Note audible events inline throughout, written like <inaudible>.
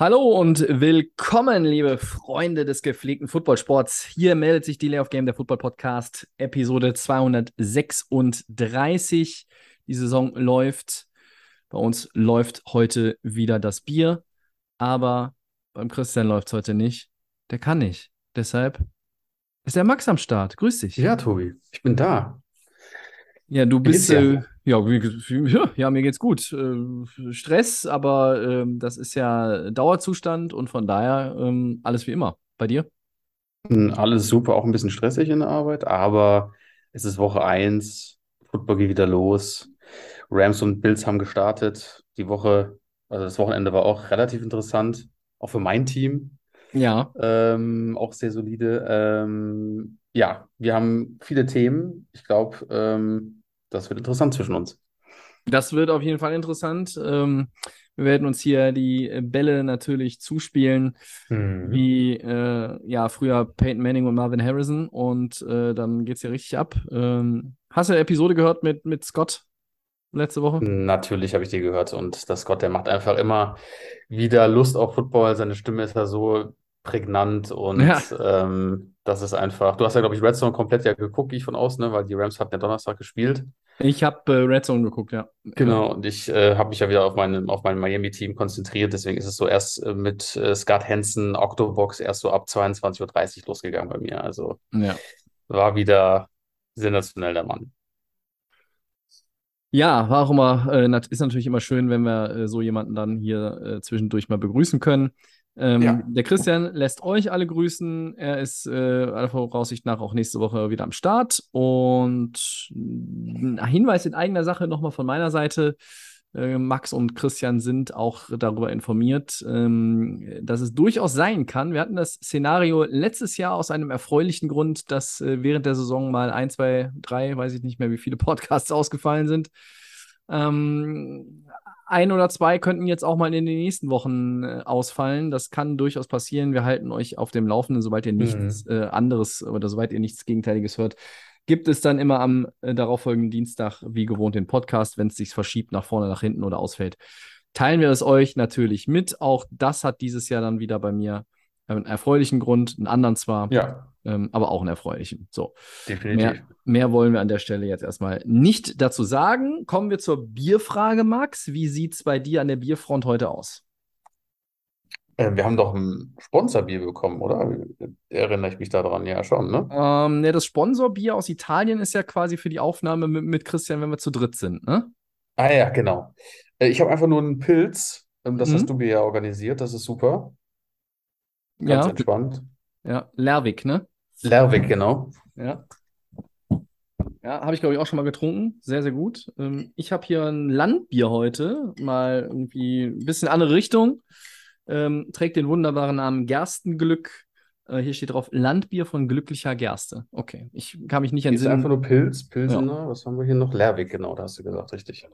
Hallo und willkommen, liebe Freunde des gepflegten Footballsports. Hier meldet sich Delay of Game, der Football Podcast, Episode 236. Die Saison läuft. Bei uns läuft heute wieder das Bier, aber beim Christian läuft es heute nicht. Der kann nicht. Deshalb ist der Max am Start. Grüß dich. Ja, Tobi, ich bin da. Ja, du bist, äh, <laughs> ja, ja, mir geht's gut. Äh, Stress, aber ähm, das ist ja Dauerzustand und von daher ähm, alles wie immer. Bei dir? Hm, Alles super, auch ein bisschen stressig in der Arbeit, aber es ist Woche 1, Football geht wieder los. Rams und Bills haben gestartet. Die Woche, also das Wochenende war auch relativ interessant, auch für mein Team. Ja, Ähm, auch sehr solide. Ähm, ja, wir haben viele Themen. Ich glaube, ähm, das wird interessant zwischen uns. das wird auf jeden Fall interessant. Ähm, wir werden uns hier die Bälle natürlich zuspielen, Mhm. wie äh, ja früher Peyton Manning und Marvin Harrison und äh, dann geht's hier richtig ab. Ähm, hast du eine Episode gehört mit, mit Scott letzte Woche? Natürlich habe ich dir gehört und das Scott, der macht einfach immer wieder Lust auf Football. Seine Stimme ist ja so prägnant und Ja. ähm, das ist einfach. Du hast ja, glaube ich, Red Zone komplett ja geguckt, gehe ich von aus, ne? Weil die Rams hatten ja Donnerstag gespielt. Ich habe äh, Red Zone geguckt, ja. Genau, und ich äh, habe mich ja wieder auf mein, auf mein Miami-Team konzentriert. Deswegen ist es so erst äh, mit äh, Scott Hansen, Octobox, erst so ab 22.30 Uhr losgegangen bei mir. Also Ja. war wieder sensationell der Mann. Ja, war auch immer, äh, ist natürlich immer schön, wenn wir äh, so jemanden dann hier zwischendurch mal begrüßen können. Ähm, Ja. Der Christian lässt euch alle grüßen. Er ist äh, aller Voraussicht nach auch nächste Woche wieder am Start. Und ein Hinweis in eigener Sache nochmal von meiner Seite. Äh, Max und Christian sind auch darüber informiert, ähm, dass es durchaus sein kann. Wir hatten das Szenario letztes Jahr aus einem erfreulichen Grund, dass äh, während der Saison mal ein, zwei, drei, weiß ich nicht mehr, wie viele Podcasts <laughs> ausgefallen sind. Ähm, ein oder zwei könnten jetzt auch mal in den nächsten Wochen äh, ausfallen. Das kann durchaus passieren. Wir halten euch auf dem Laufenden, sobald ihr nichts äh, anderes oder sobald ihr nichts Gegenteiliges hört. Gibt es dann immer am äh, darauffolgenden Dienstag, wie gewohnt, den Podcast, wenn es sich verschiebt nach vorne, nach hinten oder ausfällt. Teilen wir es euch natürlich mit. Auch das hat dieses Jahr dann wieder bei mir einen erfreulichen Grund, einen anderen zwar, Ja, ähm, aber auch einen erfreulichen. So. definitiv. Mehr, mehr wollen wir an der Stelle jetzt erstmal nicht dazu sagen. Kommen wir zur Bierfrage, Max. Wie sieht es bei dir an der Bierfront heute aus? Äh, wir haben doch ein Sponsorbier bekommen, oder? Erinnere ich mich daran? Ja, schon, ne? Ähm, ne, das Sponsorbier aus Italien ist ja quasi für die Aufnahme mit, mit Christian, wenn wir zu dritt sind, ne? Ah ja, genau. Äh, Ich habe einfach nur einen Pilz. Ähm, Das Mhm. hast du mir ja organisiert. Das ist super. Ganz Ja, entspannt. ja, Lerwick, ne? Lerwick, genau. Ja. Ja, habe ich, glaube ich, auch schon mal getrunken. Sehr, sehr gut. Ähm, ich habe hier ein Landbier heute, mal irgendwie ein bisschen andere Richtung. Ähm, trägt den wunderbaren Namen Gerstenglück. Äh, hier steht drauf Landbier von glücklicher Gerste. Okay, ich kann mich nicht Hier ist einfach entsinnen. nur Pilz, Pilsener. Was haben wir hier noch? Lerwick, genau, da hast du gesagt, richtig.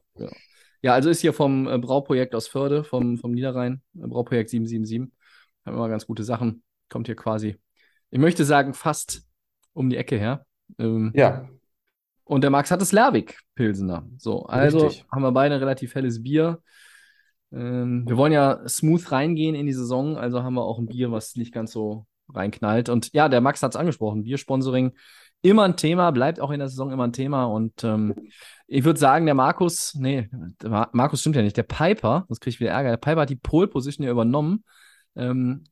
Ja, also ist hier vom äh, Brauprojekt aus Förde, vom, vom Niederrhein, äh, Brauprojekt 777. Haben immer ganz gute Sachen. Kommt hier quasi, ich möchte sagen, fast um die Ecke her. Ähm, Ja, Und der Max hat das Lerwick Pilsener. So, also Richtig. haben wir beide ein relativ helles Bier. Ähm, wir wollen ja smooth reingehen in die Saison, also haben wir auch ein Bier, was nicht ganz so reinknallt. Und ja, der Max hat es angesprochen, Biersponsoring immer ein Thema, bleibt auch in der Saison immer ein Thema. Und ähm, ich würde sagen, der Markus, nee, der Mar Markus stimmt ja nicht, der Piper, das kriege ich wieder Ärger, der Piper hat die Pole Position ja übernommen, ähm,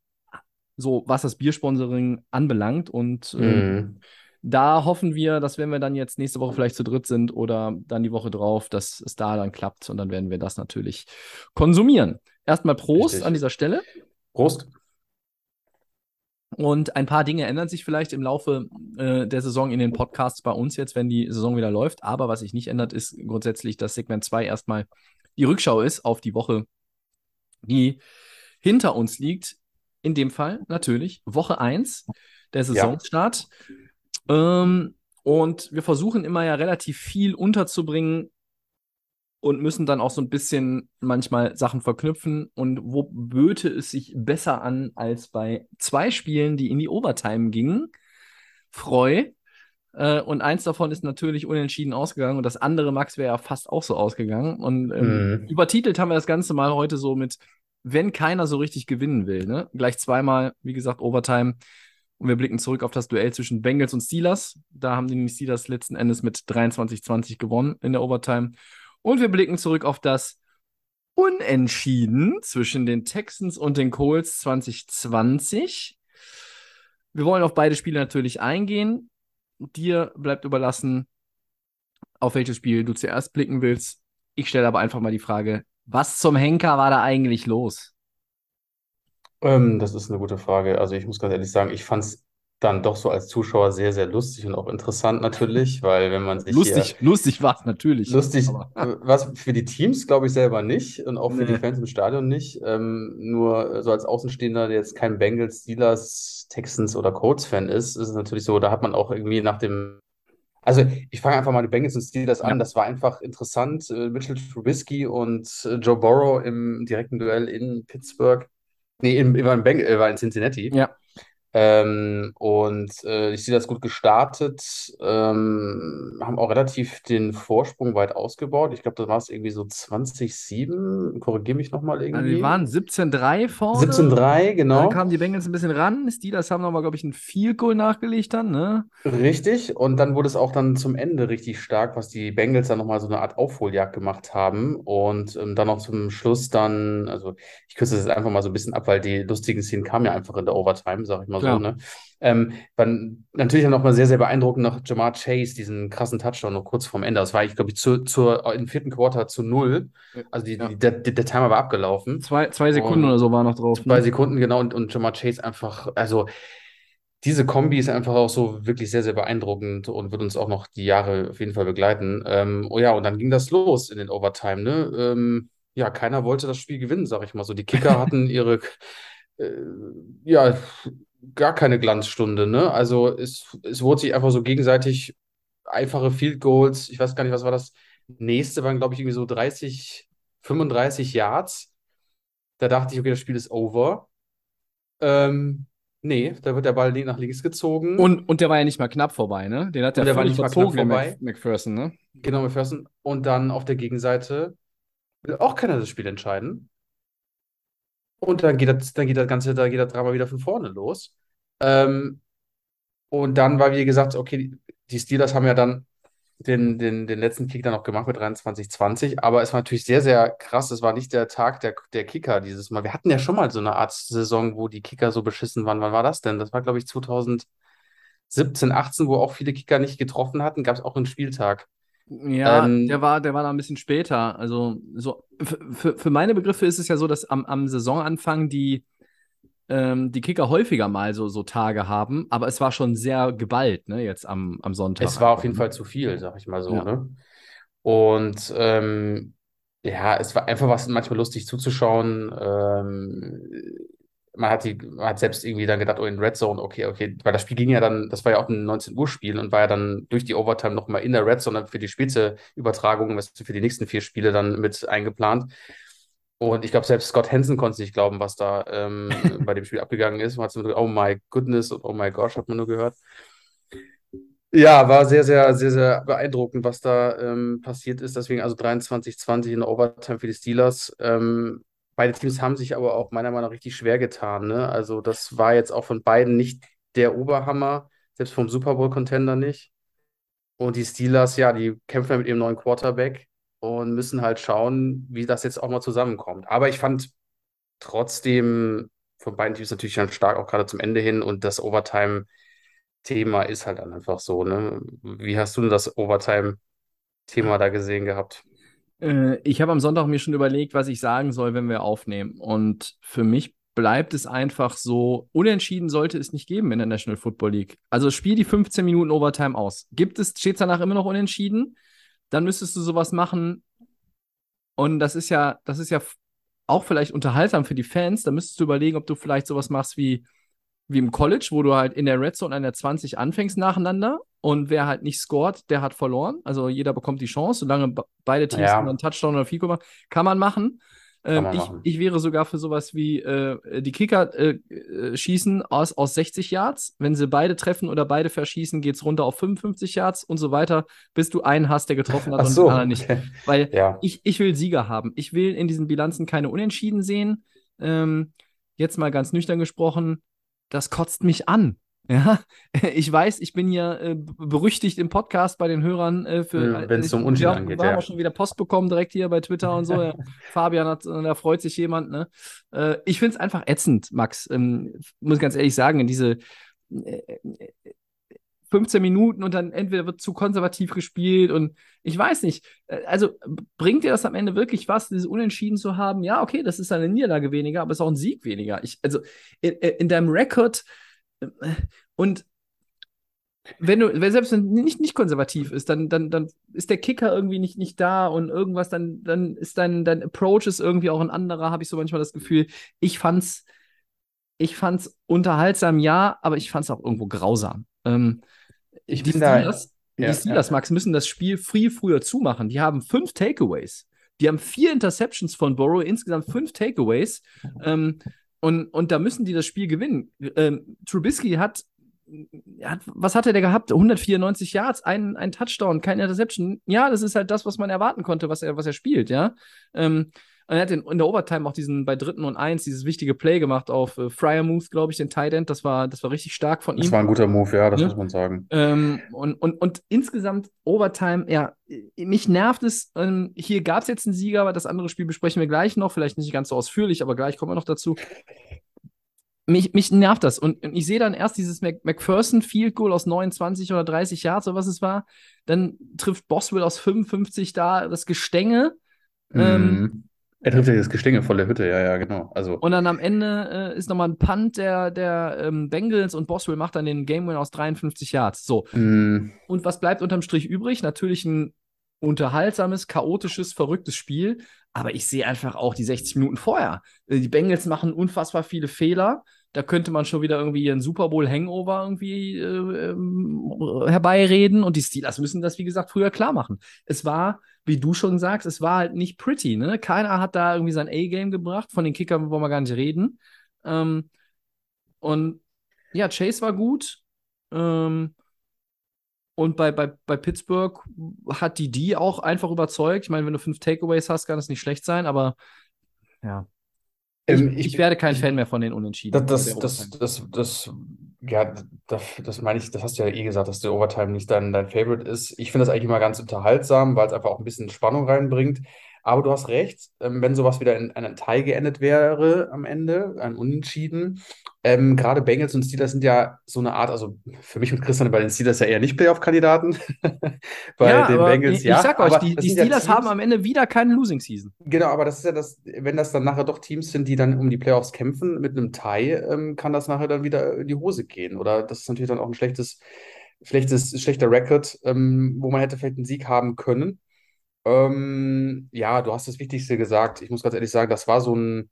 so was das Biersponsoring anbelangt. Und Mhm. da hoffen wir, dass wenn wir dann jetzt nächste Woche vielleicht zu dritt sind oder dann die Woche drauf, dass es da dann klappt und dann werden wir das natürlich konsumieren. Erstmal Prost Richtig. an dieser Stelle. Prost. Und ein paar Dinge ändern sich vielleicht im Laufe äh, der Saison in den Podcasts bei uns jetzt, wenn die Saison wieder läuft. Aber was sich nicht ändert, ist grundsätzlich, dass Segment 2 erstmal die Rückschau ist auf die Woche, die hinter uns liegt. In dem Fall natürlich Woche 1. der Saisonstart. Ähm, und wir versuchen immer ja relativ viel unterzubringen und müssen dann auch so ein bisschen manchmal Sachen verknüpfen. Und wo böte es sich besser an als bei zwei Spielen, die in die Overtime gingen? Freu. Äh, und eins davon ist natürlich unentschieden ausgegangen und das andere, Max, wäre ja fast auch so ausgegangen. Und ähm, Mhm. übertitelt haben wir das Ganze mal heute so mit, wenn keiner so richtig gewinnen will. Ne? Gleich zweimal, wie gesagt, Overtime. Und wir blicken zurück auf das Duell zwischen Bengals und Steelers. Da haben die Steelers letzten Endes mit 23-20 gewonnen in der Overtime. Und wir blicken zurück auf das Unentschieden zwischen den Texans und den Colts 2020. Wir wollen auf beide Spiele natürlich eingehen. Dir bleibt überlassen, auf welches Spiel du zuerst blicken willst. Ich stelle aber einfach mal die Frage, was zum Henker war da eigentlich los? Ähm, das ist eine gute Frage. Also ich muss ganz ehrlich sagen, ich fand es dann doch so als Zuschauer sehr, sehr lustig und auch interessant natürlich, <laughs> weil wenn man sich Lustig, lustig war es natürlich. lustig, äh, was für die Teams glaube ich selber nicht und auch für die Nee. Fans im Stadion nicht. Ähm, nur so als Außenstehender, der jetzt kein Bengals, Steelers, Texans oder Colts-Fan ist, ist es natürlich so, da hat man auch irgendwie nach dem Also ich fange einfach mal die Bengals und Steelers an. Ja. Das war einfach interessant. Äh, Mitchell Trubisky und äh, Joe Burrow im direkten Duell in Pittsburgh. Nee, in, war, in äh, war in Cincinnati. ja, Ähm, und äh, die Steelers gut gestartet, ähm, haben auch relativ den Vorsprung weit ausgebaut. Ich glaube, da war es irgendwie so 20-7. Korrigiere mich nochmal also irgendwie. die waren 17-3 vorne. 17-3, genau. Dann kamen die Bengals ein bisschen ran. Steelers haben nochmal, glaube ich, ein Field Goal nachgelegt dann, ne? Richtig, und dann wurde es auch dann zum Ende richtig stark, was die Bengals dann nochmal so eine Art Aufholjagd gemacht haben und ähm, dann noch zum Schluss dann, also ich kürze das jetzt einfach mal so ein bisschen ab, weil die lustigen Szenen kamen ja einfach in der Overtime, sag ich mal Klar. so, ne? Ähm, dann natürlich noch mal sehr, sehr beeindruckend noch Jamar Chase, diesen krassen Touchdown noch kurz vorm Ende. Das war, ich glaube, ich, zu, zur, im vierten Quarter zu null. Also die, Ja. die, der, der Timer war abgelaufen. Zwei, zwei Sekunden Und oder so war noch drauf. Zwei Ne? Sekunden, genau, und, und Jamar Chase einfach, also diese Kombi ist einfach auch so wirklich sehr, sehr beeindruckend und wird uns auch noch die Jahre auf jeden Fall begleiten. Ähm, oh ja, und dann ging das los in den Overtime, ne? Ähm, ja, keiner wollte das Spiel gewinnen, sag ich mal so. Die Kicker <laughs> hatten ihre, äh, ja, gar keine Glanzstunde, ne? Also es, es wurde sich einfach so gegenseitig einfache Field Goals, ich weiß gar nicht, was war das nächste, waren glaube ich irgendwie so 30, 35 Yards. Da dachte ich, okay, das Spiel ist over. Ähm, nee, da wird der Ball nach links gezogen. Und, und der war ja nicht mal knapp vorbei, ne? Den hat der, der war nicht mal knapp vorbei. McPherson, ne? Genau, McPherson. Und dann auf der Gegenseite will auch keiner das Spiel entscheiden. Und dann geht das, dann geht das Ganze, da geht das Drama wieder von vorne los. Ähm, und dann war, wie gesagt, okay, die- Steelers haben ja dann den, den, den letzten Kick dann noch gemacht mit 23-20, aber es war natürlich sehr, sehr krass. Es war nicht der Tag der, der Kicker dieses Mal. Wir hatten ja schon mal so eine Art Saison, wo die Kicker so beschissen waren. Wann war das denn? Das war, glaube ich, 2017, 18, wo auch viele Kicker nicht getroffen hatten, gab es auch einen Spieltag. Ja, Ähm, der war, der war da ein bisschen später. Also, so, für, meine Begriffe ist es ja so, dass am, am Saisonanfang die, ähm, die Kicker häufiger mal so, so Tage haben, aber es war schon sehr geballt, ne, jetzt am, am Sonntag. Es war auf jeden ne? Fall zu viel, sag ich mal so, Ja. ne? Und ähm, ja, es war einfach was manchmal lustig zuzuschauen. Ähm, man hat die, man hat selbst irgendwie dann gedacht, oh, in Red Zone, okay, okay, weil das Spiel ging ja dann, das war ja auch ein 19 Uhr Spiel und war ja dann durch die Overtime nochmal in der Red Zone dann für die späte Übertragung, was für die nächsten vier Spiele dann mit eingeplant. Und ich glaube, selbst Scott Hansen konnte nicht glauben, was da ähm, <laughs> bei dem Spiel abgegangen ist. Man hat so gedacht, oh my goodness und oh my gosh, hat man nur gehört. Ja, war sehr, sehr, sehr, sehr beeindruckend, was da ähm, passiert ist. Deswegen also 23-20 in der Overtime für die Steelers. Ähm, beide Teams haben sich aber auch meiner Meinung nach richtig schwer getan. Ne? Also das war jetzt auch von beiden nicht der Oberhammer, selbst vom Super Bowl-Contender nicht. Und die Steelers, ja, die kämpfen ja mit ihrem neuen Quarterback und müssen halt schauen, wie das jetzt auch mal zusammenkommt. Aber ich fand trotzdem von beiden Teams natürlich dann stark, auch gerade zum Ende hin. Und das Overtime-Thema ist halt dann einfach so, ne? Wie hast du denn das Overtime-Thema da gesehen gehabt? Äh, ich habe am Sonntag mir schon überlegt, was ich sagen soll, wenn wir aufnehmen. Und für mich bleibt es einfach so, unentschieden sollte es nicht geben in der National Football League. Also spiel die 15 Minuten Overtime aus. Gibt es, steht es danach immer noch unentschieden? Dann müsstest du sowas machen. Und das ist ja, das ist ja auch vielleicht unterhaltsam für die Fans. Da müsstest du überlegen, ob du vielleicht sowas machst wie wie im College, wo du halt in der Red Zone an der 20 anfängst nacheinander und wer halt nicht scored, der hat verloren. Also jeder bekommt die Chance, solange beide Teams Ja. einen Touchdown oder Fico machen, kann man machen. Ähm, ich, machen. ich wäre sogar für sowas wie äh, die Kicker äh, äh, schießen aus, aus 60 Yards. Wenn sie beide treffen oder beide verschießen, geht es runter auf 55 Yards und so weiter, bis du einen hast, der getroffen hat Ach und so. den anderen nicht. okay. Weil Ja. ich, ich will Sieger haben. Ich will in diesen Bilanzen keine Unentschieden sehen. Ähm, jetzt mal ganz nüchtern gesprochen, das kotzt mich an. <laughs> Ja, ich weiß, ich bin hier äh, berüchtigt im Podcast bei den Hörern äh, für. Ja, wenn's ich- um Unentschieden wir, angeht, Wir haben ja. auch schon wieder Post bekommen direkt hier bei Twitter und so. <laughs> Ja. Fabian hat, äh, da freut sich jemand. Ne? Äh, ich finde es einfach ätzend, Max. Ähm, muss ganz ehrlich sagen, in diese äh, äh, 15 Minuten und dann entweder wird zu konservativ gespielt und ich weiß nicht. Äh, Also bringt dir das am Ende wirklich was, dieses Unentschieden zu haben? Ja, okay, das ist eine Niederlage weniger, aber es ist auch ein Sieg weniger. Ich, also in, in deinem Rekord äh, und wenn du, wenn selbst wenn nicht, nicht konservativ ist, dann, dann, dann ist der Kicker irgendwie nicht, nicht da und irgendwas, dann, dann ist dein, dein Approach ist irgendwie auch ein anderer, habe ich so manchmal das Gefühl. Ich fand's, ich fand's unterhaltsam, ja, aber ich fand's auch irgendwo grausam. Ähm, Ich die bin da- Steelers, Ja, die Steelers, ja. Max, müssen das Spiel viel früher zumachen. Die haben fünf Takeaways. Die haben vier Interceptions von Burrow, insgesamt fünf Takeaways. Ähm, und, und da müssen die das Spiel gewinnen. Ähm, Trubisky hat, hat, was hat er gehabt? 194 Yards, ein, ein Touchdown, keine Interception. Ja, das ist halt das, was man erwarten konnte, was er, was er spielt, ja. Ähm, und er hat in, in der Overtime auch diesen bei dritten und eins dieses wichtige Play gemacht auf äh, Fryermuth, glaube ich, den Tight End. Das war, das war richtig stark von ihm. Das war ein guter Move, ja, das Ja. muss man sagen. Ähm, und, und, und insgesamt Overtime, ja, mich nervt es. Ähm, hier gab es jetzt einen Sieger, aber das andere Spiel besprechen wir gleich noch. Vielleicht nicht ganz so ausführlich, aber gleich kommen wir noch dazu. Mich, mich nervt das. Und ich sehe dann erst dieses Mac McPherson Field Goal aus 29 oder 30 Yards oder was es war. Dann trifft Boswell aus 55 da das Gestänge. Ähm, Mhm. Er trifft ja das Gestänge voll der Hütte, ja, ja, genau. Also, Und dann am Ende äh, ist nochmal ein Punt der, der ähm, Bengals und Boswell macht dann den Game Win aus 53 Yards. So. mh, Und was bleibt unterm Strich übrig? Natürlich ein unterhaltsames, chaotisches, verrücktes Spiel. Aber ich sehe einfach auch die 60 Minuten vorher. Äh, Die Bengals machen unfassbar viele Fehler. Da könnte man schon wieder irgendwie ihren Super Bowl Hangover irgendwie äh, ähm, herbeireden. Und die Steelers müssen das, wie gesagt, früher klar machen. Es war, wie du schon sagst, es war halt nicht pretty. Ne? Keiner hat da irgendwie sein A-Game gebracht. Von den Kickern wollen wir gar nicht reden. Ähm, und ja, Chase war gut. Ähm, und bei, bei, bei Pittsburgh hat die die auch einfach überzeugt. Ich meine, wenn du fünf Takeaways hast, kann das nicht schlecht sein, aber ja. Ich, Ähm, ich, ich- werde kein Fan mehr von den Unentschieden. Das, das, das, das, ja, das, das meine ich, das hast du ja eh gesagt, dass der Overtime nicht dein, dein Favorite ist. Ich finde das eigentlich immer ganz unterhaltsam, weil es einfach auch ein bisschen Spannung reinbringt. Aber du hast recht, ähm, wenn sowas wieder in einem Tie geendet wäre am Ende, ein Unentschieden. Ähm, gerade Bengals und Steelers sind ja so eine Art, also für mich und Christian bei den Steelers ja eher nicht Playoff-Kandidaten. <laughs> bei ja, den aber Bengals ich, ja. ich sag euch, die, die sind ja Steelers haben am Ende wieder keine Losing Season. Genau, aber das ist ja das, wenn das dann nachher doch Teams sind, die dann um die Playoffs kämpfen mit einem Tie, ähm, kann das nachher dann wieder in die Hose gehen. Oder das ist natürlich dann auch ein schlechtes, schlechtes, schlechter Record, ähm, wo man hätte vielleicht einen Sieg haben können. Ähm, ja, du hast das Wichtigste gesagt. Ich muss ganz ehrlich sagen, das war so ein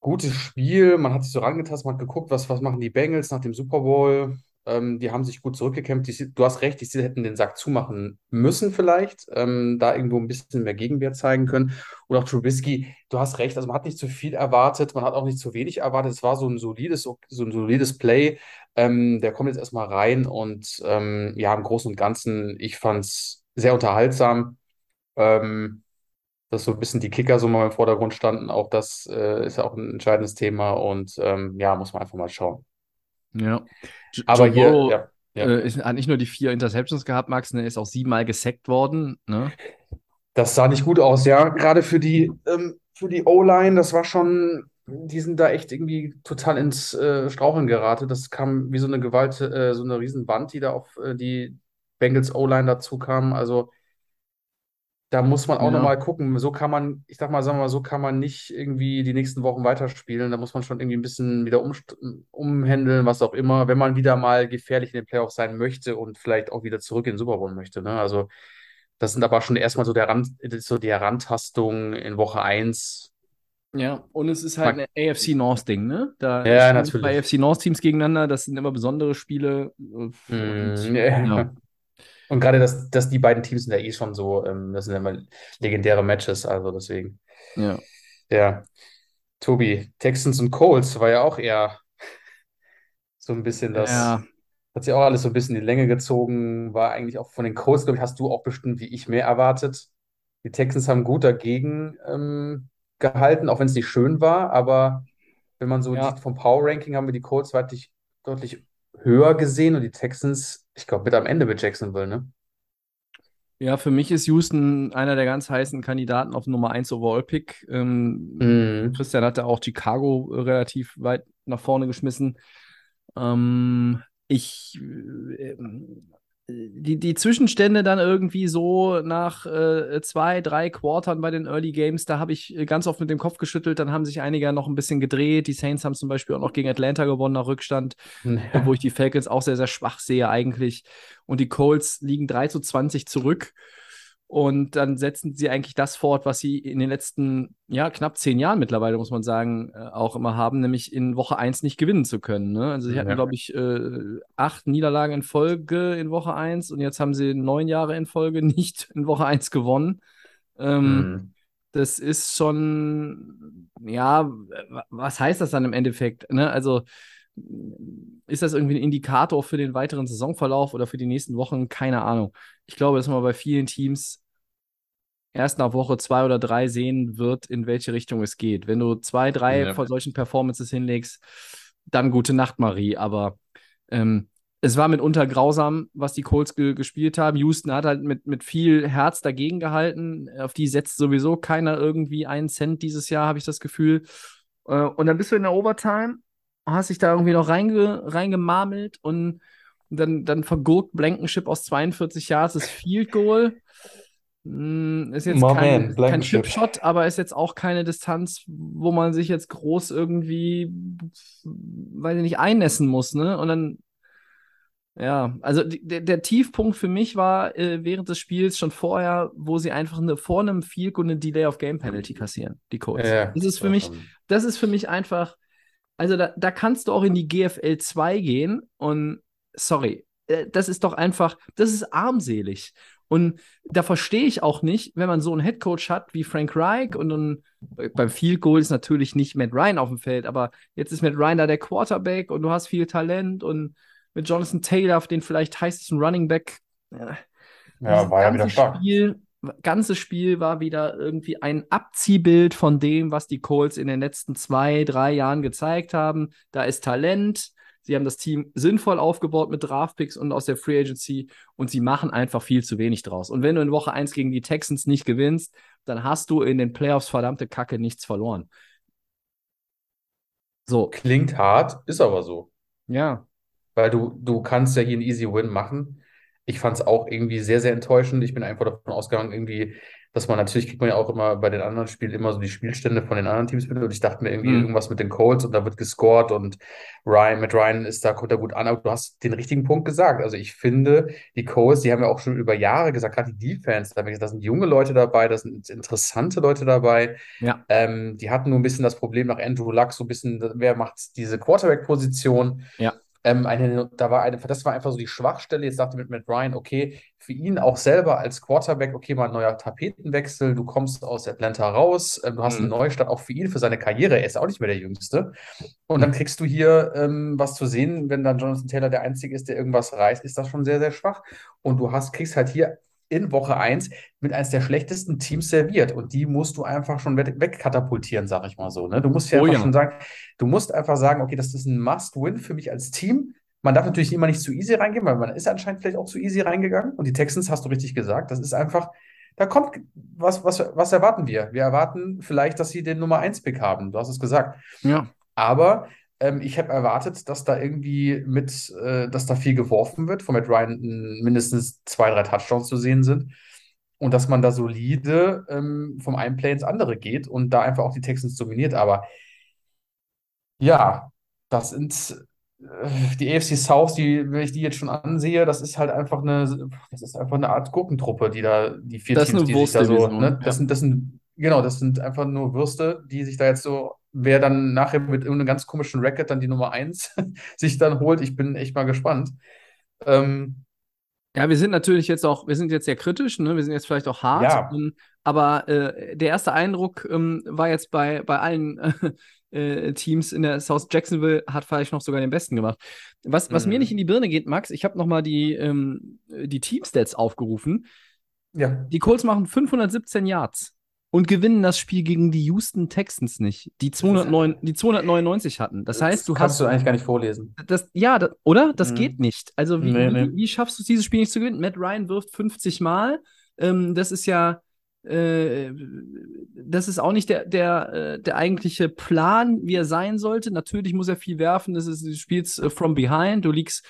gutes Spiel. Man hat sich so rangetastet, man hat geguckt, was, was machen die Bengals nach dem Super Bowl. Ähm, die haben sich gut zurückgekämpft. Die, du hast recht, die hätten den Sack zumachen müssen vielleicht, ähm, da irgendwo ein bisschen mehr Gegenwehr zeigen können. Und auch Trubisky, du hast recht, also man hat nicht zu viel erwartet, man hat auch nicht zu wenig erwartet. Es war so ein solides, so ein solides Play. Ähm, der kommt jetzt erstmal rein und ähm, ja, im Großen und Ganzen, ich fand es sehr unterhaltsam. Ähm, dass so ein bisschen die Kicker so mal im Vordergrund standen, auch das äh, ist ja auch ein entscheidendes Thema und ähm, ja, muss man einfach mal schauen. Ja. Aber hier, Burrow, ja, ja. Äh, ist, hat nicht nur die vier Interceptions gehabt, Max, ne, ist auch siebenmal gesackt worden. Ne? Das sah nicht gut aus, ja. Gerade für die, ähm, für die O-Line, das war schon, die sind da echt irgendwie total ins äh, Straucheln geraten. Das kam wie so eine Gewalt, äh, so eine Riesenwand, die da auf äh, die Bengals O-Line dazu kam. Also da muss man auch Ja. nochmal gucken. So kann man, ich sag mal, sagen wir mal, so kann man nicht irgendwie die nächsten Wochen weiterspielen. Da muss man schon irgendwie ein bisschen wieder umst- umhändeln, was auch immer, wenn man wieder mal gefährlich in den Playoffs sein möchte und vielleicht auch wieder zurück in den Super Bowl möchte. Ne? Also das sind aber schon erstmal so, der Ran so die Herantastung in Woche 1. Ja, und es ist halt ein AFC North-Ding, ne? Da Ja, natürlich. AFC North-Teams gegeneinander, das sind immer besondere Spiele. Und, Mm, ja. ja. Und gerade, dass, dass die beiden Teams sind ja eh schon so, ähm, das sind ja immer legendäre Matches, also deswegen. Ja. Ja. Tobi, Texans und Colts war ja auch eher so ein bisschen das, Ja, hat sich auch alles so ein bisschen in die Länge gezogen, war eigentlich auch von den Colts, glaube ich, hast du auch bestimmt wie ich mehr erwartet. Die Texans haben gut dagegen ähm, gehalten, auch wenn es nicht schön war, aber wenn man so ja. sieht, vom Power Ranking haben wir die Colts deutlich, deutlich höher gesehen und die Texans, ich glaube, mit am Ende mit Jacksonville, ne? Ja, für mich ist Houston einer der ganz heißen Kandidaten auf Nummer 1 Overall-Pick. Ähm, Mhm. Christian hatte auch Chicago relativ weit nach vorne geschmissen. Ähm, ich, äh, die, die Zwischenstände dann irgendwie so nach äh, zwei, drei Quartern bei den Early Games, da habe ich ganz oft mit dem Kopf geschüttelt. Dann haben sich einige ja noch ein bisschen gedreht. Die Saints haben zum Beispiel auch noch gegen Atlanta gewonnen nach Rückstand, äh, wo ich die Falcons auch sehr, sehr schwach sehe eigentlich. Und die Colts liegen 3 zu 20 zurück. Und dann setzen sie eigentlich das fort, was sie in den letzten, ja, knapp zehn Jahren mittlerweile, muss man sagen, äh, auch immer haben, nämlich in Woche 1 nicht gewinnen zu können. Ne? Also sie hatten, Ja. glaube ich, äh, acht Niederlagen in Folge in Woche 1 und jetzt haben sie neun Jahre in Folge <laughs> nicht in Woche 1 gewonnen. Ähm, Mhm. das ist schon, ja, wa- was heißt das dann im Endeffekt? Ne? Also ist das irgendwie ein Indikator für den weiteren Saisonverlauf oder für die nächsten Wochen? Keine Ahnung. Ich glaube, dass man bei vielen Teams erst nach Woche zwei oder drei sehen wird, in welche Richtung es geht. Wenn du zwei, drei Ja. von solchen Performances hinlegst, dann gute Nacht, Marie. Aber ähm, es war mitunter grausam, was die Colts ge gespielt haben. Houston hat halt mit, mit viel Herz dagegen gehalten. Auf die setzt sowieso keiner irgendwie einen Cent dieses Jahr, habe ich das Gefühl. Äh, und dann bist du in der Overtime, hast dich da irgendwie noch reinge reingemarmelt und dann, dann vergurkt Blankenship aus 42 Yards das Field Goal. Hm, Ist jetzt My kein, man, kein. Chipshot, aber ist jetzt auch keine Distanz, wo man sich jetzt groß irgendwie, weiß ich nicht, einnässen muss, ne? Und dann, ja, also der, der Tiefpunkt für mich war äh, während des Spiels schon vorher, wo sie einfach eine, vor einem Field Goal eine Delay of Game Penalty kassieren, die Colts. Ja, das ist für mich, das ist für mich einfach, also da, da kannst du auch in die GFL 2 gehen und sorry, äh, das ist doch einfach, das ist armselig. Und da verstehe ich auch nicht, wenn man so einen Headcoach hat wie Frank Reich und dann beim Field Goal ist natürlich nicht Matt Ryan auf dem Feld, aber jetzt ist Matt Ryan da der Quarterback und du hast viel Talent und mit Jonathan Taylor, den vielleicht heißesten Running Back. Ja, Ja, dieses war ja wieder stark. Spiel, ganze Spiel war wieder irgendwie ein Abziehbild von dem, was die Colts in den letzten zwei, drei Jahren gezeigt haben. Da ist Talent. Sie haben das Team sinnvoll aufgebaut mit Draftpicks und aus der Free Agency und sie machen einfach viel zu wenig draus. Und wenn du in Woche 1 gegen die Texans nicht gewinnst, dann hast du in den Playoffs verdammte Kacke nichts verloren. So, Klingt hart, ist aber so. ja. Weil du, du kannst ja hier einen Easy Win machen. Ich fand es auch irgendwie sehr, sehr enttäuschend. Ich bin einfach davon ausgegangen, irgendwie, dass man natürlich kriegt man ja auch immer bei den anderen Spielen immer so die Spielstände von den anderen Teams mit. Und ich dachte mir irgendwie Mhm. irgendwas mit den Colts und da wird gescored und Ryan, mit Ryan ist da, kommt da gut an. Aber du hast den richtigen Punkt gesagt. Also ich finde, die Colts, die haben ja auch schon über Jahre gesagt, gerade die Defense, da da sind junge Leute dabei, da sind interessante Leute dabei. Ja. Ähm, die hatten nur ein bisschen das Problem nach Andrew Luck, so ein bisschen, wer macht diese Quarterback-Position? Ja. Ähm, eine, da war eine, das war einfach so die Schwachstelle. Jetzt dachte mit Matt Ryan, okay, für ihn auch selber als Quarterback, okay, mal ein neuer Tapetenwechsel, du kommst aus Atlanta raus, ähm, du hast einen Mhm. Neustart auch für ihn, für seine Karriere. Er ist auch nicht mehr der Jüngste. Und dann kriegst du hier ähm, was zu sehen, wenn dann Jonathan Taylor der Einzige ist, der irgendwas reißt, ist das schon sehr, sehr schwach. Und du hast, kriegst halt hier in Woche 1 mit eines der schlechtesten Teams serviert. Und die musst du einfach schon weg- wegkatapultieren, sag ich mal so. Ne? Du musst ja Oh einfach ja. schon sagen, du musst einfach sagen, okay, das ist ein Must-Win für mich als Team. Man darf natürlich immer nicht zu easy reingehen, weil man ist anscheinend vielleicht auch zu easy reingegangen. Und die Texans, hast du richtig gesagt, das ist einfach, da kommt, was, was, was erwarten wir? Wir erwarten vielleicht, dass sie den Nummer 1-Pick haben. Du hast es gesagt. Ja. Aber ähm, ich habe erwartet, dass da irgendwie mit, äh, dass da viel geworfen wird, von Matt Ryan m, mindestens zwei, drei Touchdowns zu sehen sind. Und dass man da solide ähm, vom einen Play ins andere geht und da einfach auch die Texans dominiert. Aber ja, das sind äh, die AFC South, die, wenn ich die jetzt schon ansehe, das ist halt einfach eine, das ist einfach eine Art Gurkentruppe, die da, die vier Das Teams, die sich da so, ne, ja. das sind, das sind genau, das sind einfach nur Würste, die sich da jetzt so, wer dann nachher mit irgendeinem ganz komischen Racket dann die Nummer 1 <laughs> sich dann holt, ich bin echt mal gespannt. Ähm, Ja, wir sind natürlich jetzt auch, wir sind jetzt sehr kritisch, ne? Wir sind jetzt vielleicht auch hart, Ja. ähm, aber äh, der erste Eindruck ähm, war jetzt bei, bei allen <laughs> äh, Teams in der South Jacksonville, hat vielleicht noch sogar den besten gemacht. Was, was mir Mhm. nicht in die Birne geht, Max, ich habe nochmal die, ähm, die Teamstats aufgerufen. ja, Die Colts machen 517 Yards und gewinnen das Spiel gegen die Houston Texans nicht, die, 209, die 299 hatten. Das heißt, du kannst hast du eigentlich gar nicht vorlesen. das, ja, da, oder? Das Mhm. geht nicht. Also, wie, Nee, wie, nee. wie schaffst du es, dieses Spiel nicht zu gewinnen? Matt Ryan wirft 50 Mal. Ähm, das ist ja, äh, das ist auch nicht der, der, äh, der eigentliche Plan, wie er sein sollte. Natürlich muss er viel werfen. Das ist, du spielst äh, from behind. Du liegst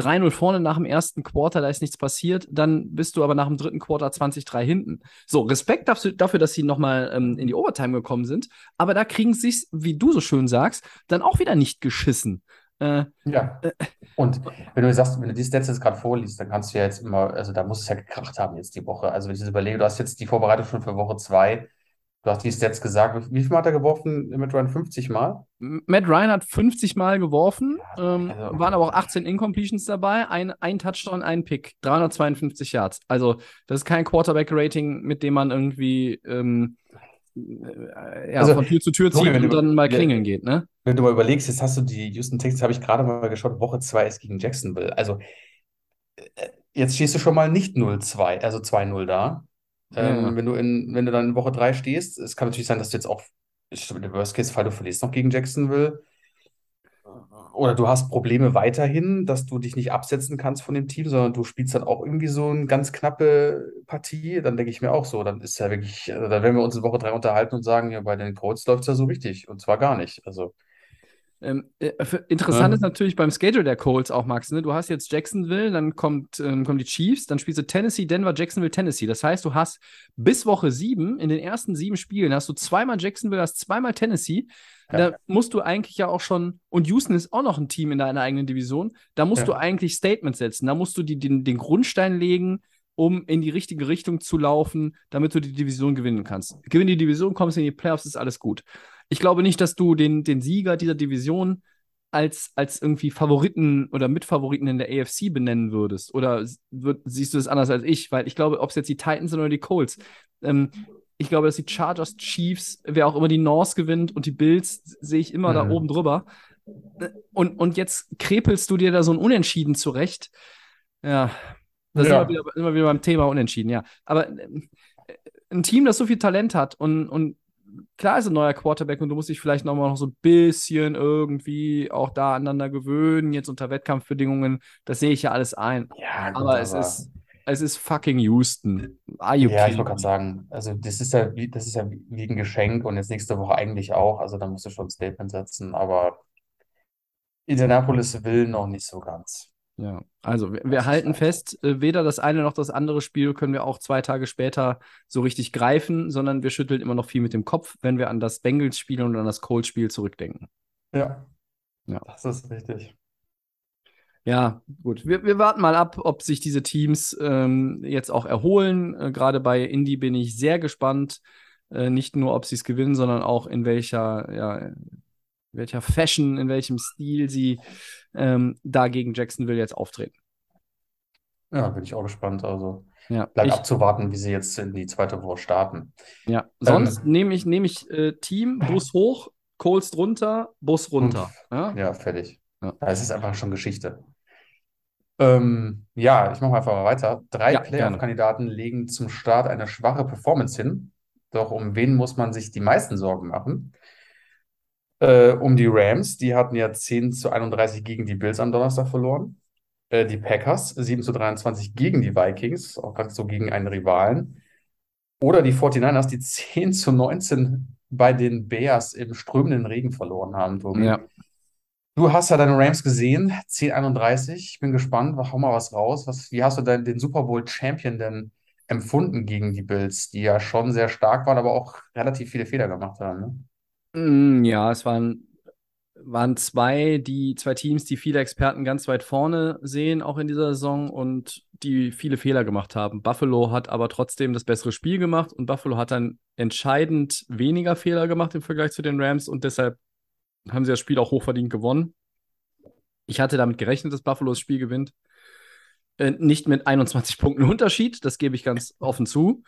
3-0 vorne nach dem ersten Quarter, da ist nichts passiert. Dann bist du aber nach dem dritten Quarter 20-3 hinten. So, Respekt dafür, dass sie nochmal ähm, in die Overtime gekommen sind. Aber da kriegen sie sich, wie du so schön sagst, dann auch wieder nicht geschissen. Äh, Ja. Und wenn du sagst, wenn du die Stats jetzt gerade vorliest, dann kannst du ja jetzt immer, also da muss es ja gekracht haben jetzt die Woche. Also wenn ich das überlege, du hast jetzt die Vorbereitung schon für Woche zwei. Du hast die Stats gesagt. Wie viel Mal hat er geworfen mit Ryan? 50 Mal? Matt Ryan hat 50 Mal geworfen, ähm, also- waren aber auch 18 Incompletions dabei, ein, ein Touchdown, ein Pick, 352 Yards. Also, das ist kein Quarterback-Rating, mit dem man irgendwie ähm, äh, ja, Also, von Tür zu Tür zieht wenn und du- dann mal klingeln geht, ne? Wenn du mal überlegst, jetzt hast du die Houston Texans, habe ich gerade mal geschaut, Woche 2 ist gegen Jacksonville. Also äh, jetzt stehst du schon mal nicht 0-2, also 2-0 da. Ähm, Ja. wenn du in, wenn du dann in Woche 3 stehst, es kann natürlich sein, dass du jetzt auch, im Worst-Case-Fall, du verlierst noch gegen Jacksonville. Oder du hast Probleme weiterhin, dass du dich nicht absetzen kannst von dem Team, sondern du spielst dann auch irgendwie so eine ganz knappe Partie. Dann denke ich mir auch so, dann ist ja wirklich, also da werden wir uns in Woche 3 unterhalten und sagen, ja, bei den Colts läuft es ja so richtig. Und zwar gar nicht. Also. Ähm, äh, interessant Ja. ist natürlich beim Schedule der Colts auch, Max. Ne? Du hast jetzt Jacksonville, dann kommt, ähm, kommen die Chiefs, dann spielst du Tennessee, Denver, Jacksonville, Tennessee. Das heißt, du hast bis Woche sieben, in den ersten sieben Spielen, hast du zweimal Jacksonville, hast zweimal Tennessee. Ja. Da musst du eigentlich ja auch schon, und Houston ist auch noch ein Team in deiner eigenen Division, da musst Ja. du eigentlich Statements setzen. Da musst du die, den, den Grundstein legen, um in die richtige Richtung zu laufen, damit du die Division gewinnen kannst. Gewinn die Division, kommst in die Playoffs, ist alles gut. Ich glaube nicht, dass du den, den Sieger dieser Division als, als irgendwie Favoriten oder Mitfavoriten in der AFC benennen würdest. Oder würd, siehst du das anders als ich? Weil ich glaube, ob es jetzt die Titans sind oder die Colts, ähm, ich glaube, dass die Chargers, Chiefs, wer auch immer die North gewinnt und die Bills, sehe ich immer da Mhm. oben drüber. Und, und jetzt krepelst du dir da so ein Unentschieden zurecht. Ja, da sind Ja. wir wieder, immer wieder beim Thema Unentschieden, ja. Aber ähm, ein Team, das so viel Talent hat und, und klar ist ein neuer Quarterback und du musst dich vielleicht nochmal noch so ein bisschen irgendwie auch da aneinander gewöhnen, jetzt unter Wettkampfbedingungen. Das sehe ich ja alles ein. Ja, gut, Aber es aber- ist, es ist fucking Houston. Are you Ja, ich wollte gerade sagen, also das ist ja wie, das ist ja wie ein Geschenk und jetzt nächste Woche eigentlich auch. Also da musst du schon ein Statement setzen, aber Indianapolis will noch nicht so ganz. Ja, also wir, wir halten halt- fest, äh, weder das eine noch das andere Spiel können wir auch zwei Tage später so richtig greifen, sondern wir schütteln immer noch viel mit dem Kopf, wenn wir an das Bengals-Spiel und an das Colts-Spiel zurückdenken. Ja, Ja. das ist richtig. Ja, gut. Wir, wir warten mal ab, ob sich diese Teams ähm, jetzt auch erholen. Äh, Gerade bei Indy bin ich sehr gespannt. Äh, nicht nur, ob sie es gewinnen, sondern auch in welcher, ja, welcher Fashion, in welchem Stil sie ähm, da gegen Jacksonville jetzt auftreten. Ja, bin ich auch gespannt. Also Ja, bleibt ich, abzuwarten, wie sie jetzt in die zweite Woche starten. ja. Sonst Ähm, nehme ich, nehme ich äh, Team, Bus hoch, Colts drunter, Bus runter. Ja? Ja, fertig. Ja. Es ist einfach schon Geschichte. Ähm, ja, ich mache einfach mal weiter. Drei Ja. Playoff-Kandidaten legen zum Start eine schwache Performance hin. Doch um wen muss man sich die meisten Sorgen machen? Äh, um die Rams, die hatten ja 10 zu 31 gegen die Bills am Donnerstag verloren. Äh, die Packers 7 zu 23 gegen die Vikings, auch ganz so gegen einen Rivalen. Oder die 49ers, die 10 zu 19 bei den Bears im strömenden Regen verloren haben, Tobi. Ja. Du hast ja deine Rams gesehen, 10-31. Ich bin gespannt, hau mal was raus. Was, wie hast du denn den Super Bowl Champion denn empfunden gegen die Bills, die ja schon sehr stark waren, aber auch relativ viele Fehler gemacht haben, ne? Mm, Ja, es war ein waren zwei, die zwei Teams, die viele Experten ganz weit vorne sehen, auch in dieser Saison und die viele Fehler gemacht haben. Buffalo hat aber trotzdem das bessere Spiel gemacht und Buffalo hat dann entscheidend weniger Fehler gemacht im Vergleich zu den Rams und deshalb haben sie das Spiel auch hochverdient gewonnen. Ich hatte damit gerechnet, dass Buffalo das Spiel gewinnt. Äh, nicht mit 21 Punkten Unterschied, das gebe ich ganz offen zu.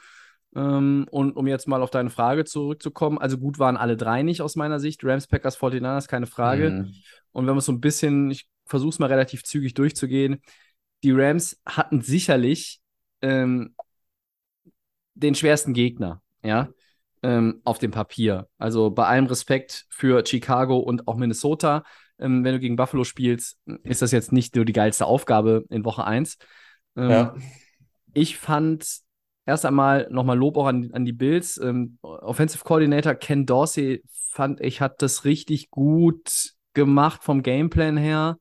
Ähm, und um jetzt mal auf deine Frage zurückzukommen, also gut waren alle drei nicht aus meiner Sicht. Rams, Packers, 49ers, keine Frage. Mhm. Und wenn wir so ein bisschen, ich versuche es mal relativ zügig durchzugehen, die Rams hatten sicherlich ähm, den schwersten Gegner, ja, ähm, auf dem Papier. Also bei allem Respekt für Chicago und auch Minnesota, ähm, wenn du gegen Buffalo spielst, ist das jetzt nicht nur die geilste Aufgabe in Woche 1. Ähm, ja. Ich fand erst einmal nochmal Lob auch an, an die Bills. Ähm, Offensive Coordinator Ken Dorsey fand ich, hat das richtig gut gemacht vom Gameplan her.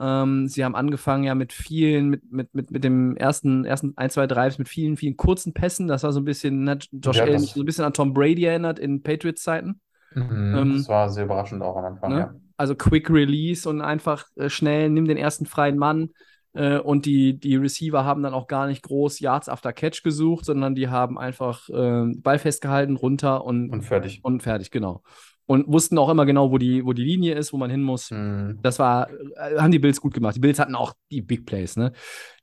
Ähm, sie haben angefangen ja mit vielen, mit, mit, mit, mit dem ersten, ersten ein, zwei Drives, mit vielen, vielen kurzen Pässen. Das war so ein bisschen, hat Josh ja, Allen so ein bisschen an Tom Brady erinnert in Patriots-Zeiten. Mhm, ähm, das war sehr überraschend auch am Anfang, ne? ja. Also Quick Release und einfach äh, schnell, nimm den ersten freien Mann. Äh, und die, die Receiver haben dann auch gar nicht groß Yards after Catch gesucht, sondern die haben einfach äh, Ball festgehalten, runter und, und fertig. Und fertig, genau. Und wussten auch immer genau, wo die, wo die Linie ist, wo man hin muss. Mhm. Das war, äh, haben die Bills gut gemacht. Die Bills hatten auch die Big Plays, ne?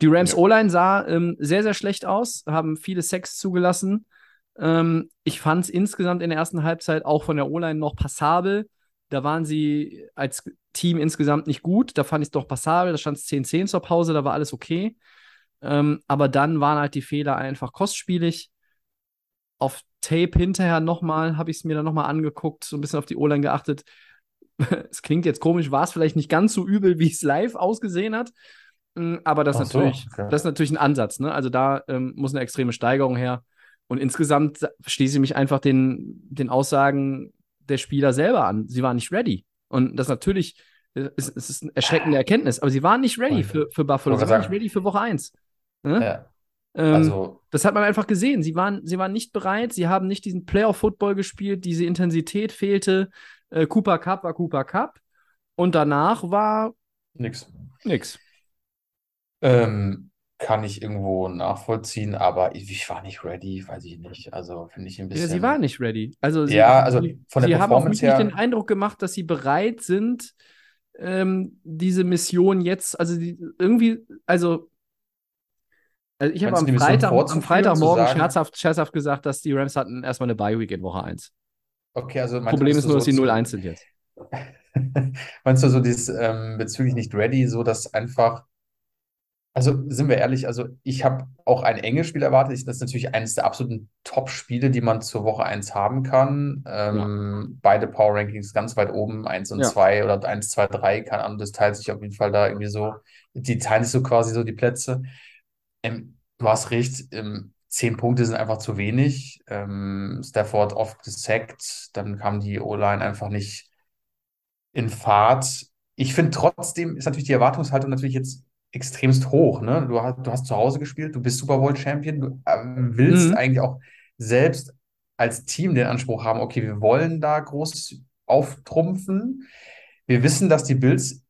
Die Rams ja. O-Line sah ähm, sehr, sehr schlecht aus, haben viele Sex zugelassen. Ähm, ich fand es insgesamt in der ersten Halbzeit auch von der O-Line noch passabel. Da waren sie als Team insgesamt nicht gut. Da fand ich es doch passabel. Da stand es 10-10 zur Pause, da war alles okay. Ähm, aber dann waren halt die Fehler einfach kostspielig. Auf Tape hinterher nochmal, habe ich es mir dann nochmal angeguckt, so ein bisschen auf die O-Line geachtet. <laughs> es klingt jetzt komisch, war es vielleicht nicht ganz so übel, wie es live ausgesehen hat. Mm, aber das, ist natürlich, okay. das ist natürlich ein Ansatz. Ne? Also da ähm, muss eine extreme Steigerung her. Und insgesamt schließe ich mich einfach den, den Aussagen der Spieler selber an. Sie waren nicht ready. Und das natürlich ist, ist eine erschreckende Erkenntnis, aber sie waren nicht ready für, für Buffalo. Sie waren nicht ready für Woche 1. Ne? Ja. Ähm, also, das hat man einfach gesehen. Sie waren, sie waren nicht bereit, sie haben nicht diesen Playoff-Football gespielt, diese Intensität fehlte. Äh, Cooper Cup war Cooper Cup. Und danach war nix. Nix. Ähm, kann ich irgendwo nachvollziehen, aber ich, ich, war nicht ready, weiß ich nicht. Also finde ich ein bisschen. Ja, sie war nicht ready. Also sie, ja, also von der sie haben auch nicht her... den Eindruck gemacht, dass sie bereit sind, ähm, diese Mission jetzt, also die, irgendwie, also also ich habe am, Freitag, am Freitagmorgen scherzhaft, scherzhaft gesagt, dass die Rams hatten erstmal eine Bye-Week in Woche 1. Okay, also Problem ist nur, dass sie 0-1 sind jetzt. <laughs> meinst du so dieses ähm, bezüglich nicht ready, so dass einfach also sind wir ehrlich, also ich habe auch ein enges Spiel erwartet. Das ist natürlich eines der absoluten Top-Spiele, die man zur Woche 1 haben kann. Ähm, ja. Beide Power Rankings ganz weit oben, 1 und ja. 2 oder 1, 2, 3, keine Ahnung, das teilt sich auf jeden Fall da irgendwie so, die teilen sich so quasi so die Plätze. Ähm, du hast recht, ähm, 10 Punkte sind einfach zu wenig. Ähm, Stafford oft gesackt, dann kam die O-Line einfach nicht in Fahrt. Ich finde trotzdem ist natürlich die Erwartungshaltung natürlich jetzt extremst hoch. Ne? Du, hast, du hast zu Hause gespielt, du bist Super Bowl Champion, du äh, willst mhm. eigentlich auch selbst als Team den Anspruch haben, okay, wir wollen da groß auftrumpfen. Wir wissen, dass die Bills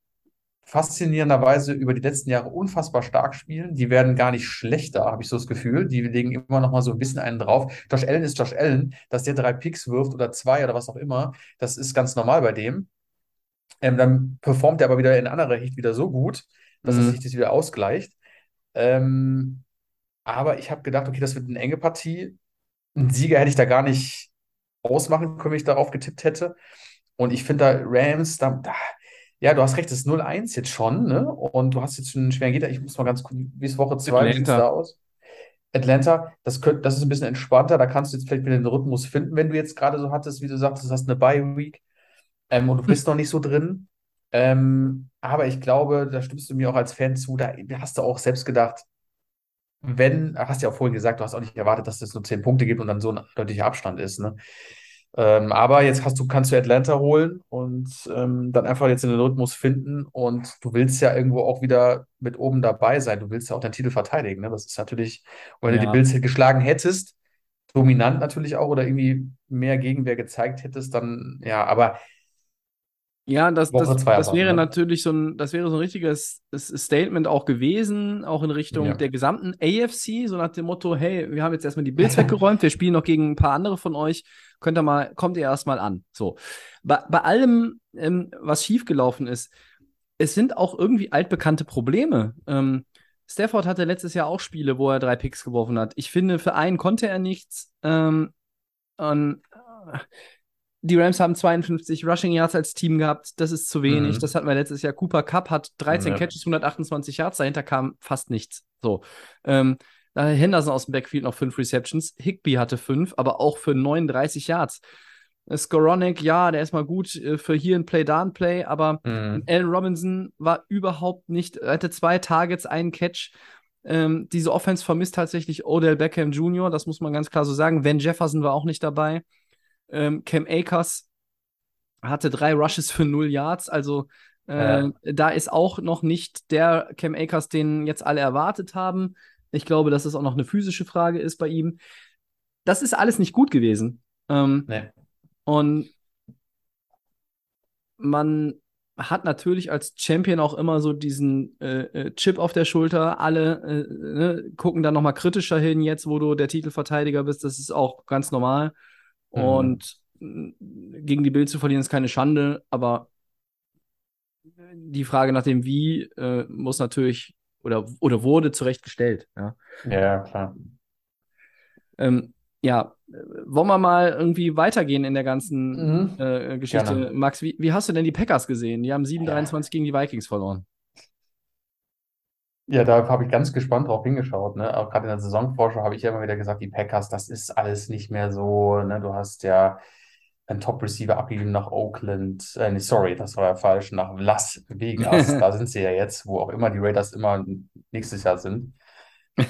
faszinierenderweise über die letzten Jahre unfassbar stark spielen. Die werden gar nicht schlechter, habe ich so das Gefühl. Die legen immer noch mal so ein bisschen einen drauf. Josh Allen ist Josh Allen, dass der drei Picks wirft oder zwei oder was auch immer, das ist ganz normal bei dem. Ähm, dann performt er aber wieder in anderer Hinsicht wieder so gut, dass mhm. sich das wieder ausgleicht. Ähm, aber ich habe gedacht, okay, das wird eine enge Partie. Einen Sieger hätte ich da gar nicht ausmachen können, wenn ich darauf getippt hätte. Und ich finde da Rams, da, da, ja, du hast recht, das ist 0-1 jetzt schon, ne? Und du hast jetzt einen schweren Gegner. Ich muss mal ganz kurz, wie ist Woche 2, wie sieht es da aus? Atlanta, das, könnt, das ist ein bisschen entspannter. Da kannst du jetzt vielleicht wieder den Rhythmus finden, wenn du jetzt gerade so hattest, wie du sagst, du hast eine Bye-Week ähm, und du bist <laughs> noch nicht so drin. Ähm, aber ich glaube, da stimmst du mir auch als Fan zu, da hast du auch selbst gedacht, wenn, hast du ja auch vorhin gesagt, du hast auch nicht erwartet, dass es nur zehn Punkte gibt und dann so ein deutlicher Abstand ist. Ne? Ähm, aber jetzt hast du, kannst du Atlanta holen und ähm, dann einfach jetzt in den Rhythmus finden und du willst ja irgendwo auch wieder mit oben dabei sein. Du willst ja auch deinen Titel verteidigen. Ne? Das ist natürlich, wenn ja. du die Bills geschlagen hättest, dominant natürlich auch oder irgendwie mehr Gegenwehr gezeigt hättest, dann ja, aber Ja, das, Woche das, das wäre ne? natürlich so ein, das wäre so ein richtiges Statement auch gewesen, auch in Richtung Ja. der gesamten AFC, so nach dem Motto, hey, wir haben jetzt erstmal die Bills <laughs> weggeräumt, wir spielen noch gegen ein paar andere von euch, könnt ihr mal, kommt ihr erstmal an. So. Bei, bei allem, ähm, was schiefgelaufen ist, es sind auch irgendwie altbekannte Probleme. Ähm, Stafford hatte letztes Jahr auch Spiele, wo er drei Picks geworfen hat. Ich finde, für einen konnte er nichts. Ähm, und, äh, die Rams haben 52 Rushing Yards als Team gehabt. Das ist zu wenig. Mhm. Das hatten wir letztes Jahr. Cooper Cup hat 13 Ja. Catches, 128 Yards. Dahinter kam fast nichts. So. Ähm, Henderson aus dem Backfield noch fünf Receptions. Higby hatte fünf, aber auch für 39 Yards. Skoronek, ja, der ist mal gut äh, für hier ein Play, da ein Play, aber Mhm. Allen Robinson war überhaupt nicht, er hatte zwei Targets, einen Catch. Ähm, diese Offense vermisst tatsächlich Odell Beckham Jr., das muss man ganz klar so sagen. Van Jefferson war auch nicht dabei. Ähm, Cam Akers hatte drei Rushes für null Yards, also äh, Ja. da ist auch noch nicht der Cam Akers, den jetzt alle erwartet haben. Ich glaube, dass es auch noch eine physische Frage ist bei ihm. Das ist alles nicht gut gewesen. Ähm, Nee. und man hat natürlich als Champion auch immer so diesen äh, äh, Chip auf der Schulter. Alle äh, ne, gucken dann nochmal kritischer hin, jetzt wo du der Titelverteidiger bist. Das ist auch ganz normal. Mhm. Und mh, gegen die Bild zu verlieren ist keine Schande, aber die Frage nach dem Wie äh, muss natürlich oder, oder wurde zurechtgestellt. Ja. Ja, klar. Ähm, ja, äh, wollen wir mal irgendwie weitergehen in der ganzen Mhm. äh, Geschichte. Gerne. Max, wie, wie hast du denn die Packers gesehen? Die haben 7-23 gegen die Vikings verloren. Ja, da habe ich ganz gespannt drauf hingeschaut. Ne? Auch gerade in der Saisonvorschau habe ich ja immer wieder gesagt, die Packers, das ist alles nicht mehr so. Ne? Du hast ja einen Top-Receiver abgegeben nach Oakland. Äh, nee, sorry, das war ja falsch, nach Las Vegas. <laughs> Da sind sie ja jetzt, wo auch immer die Raiders immer nächstes Jahr sind. <laughs>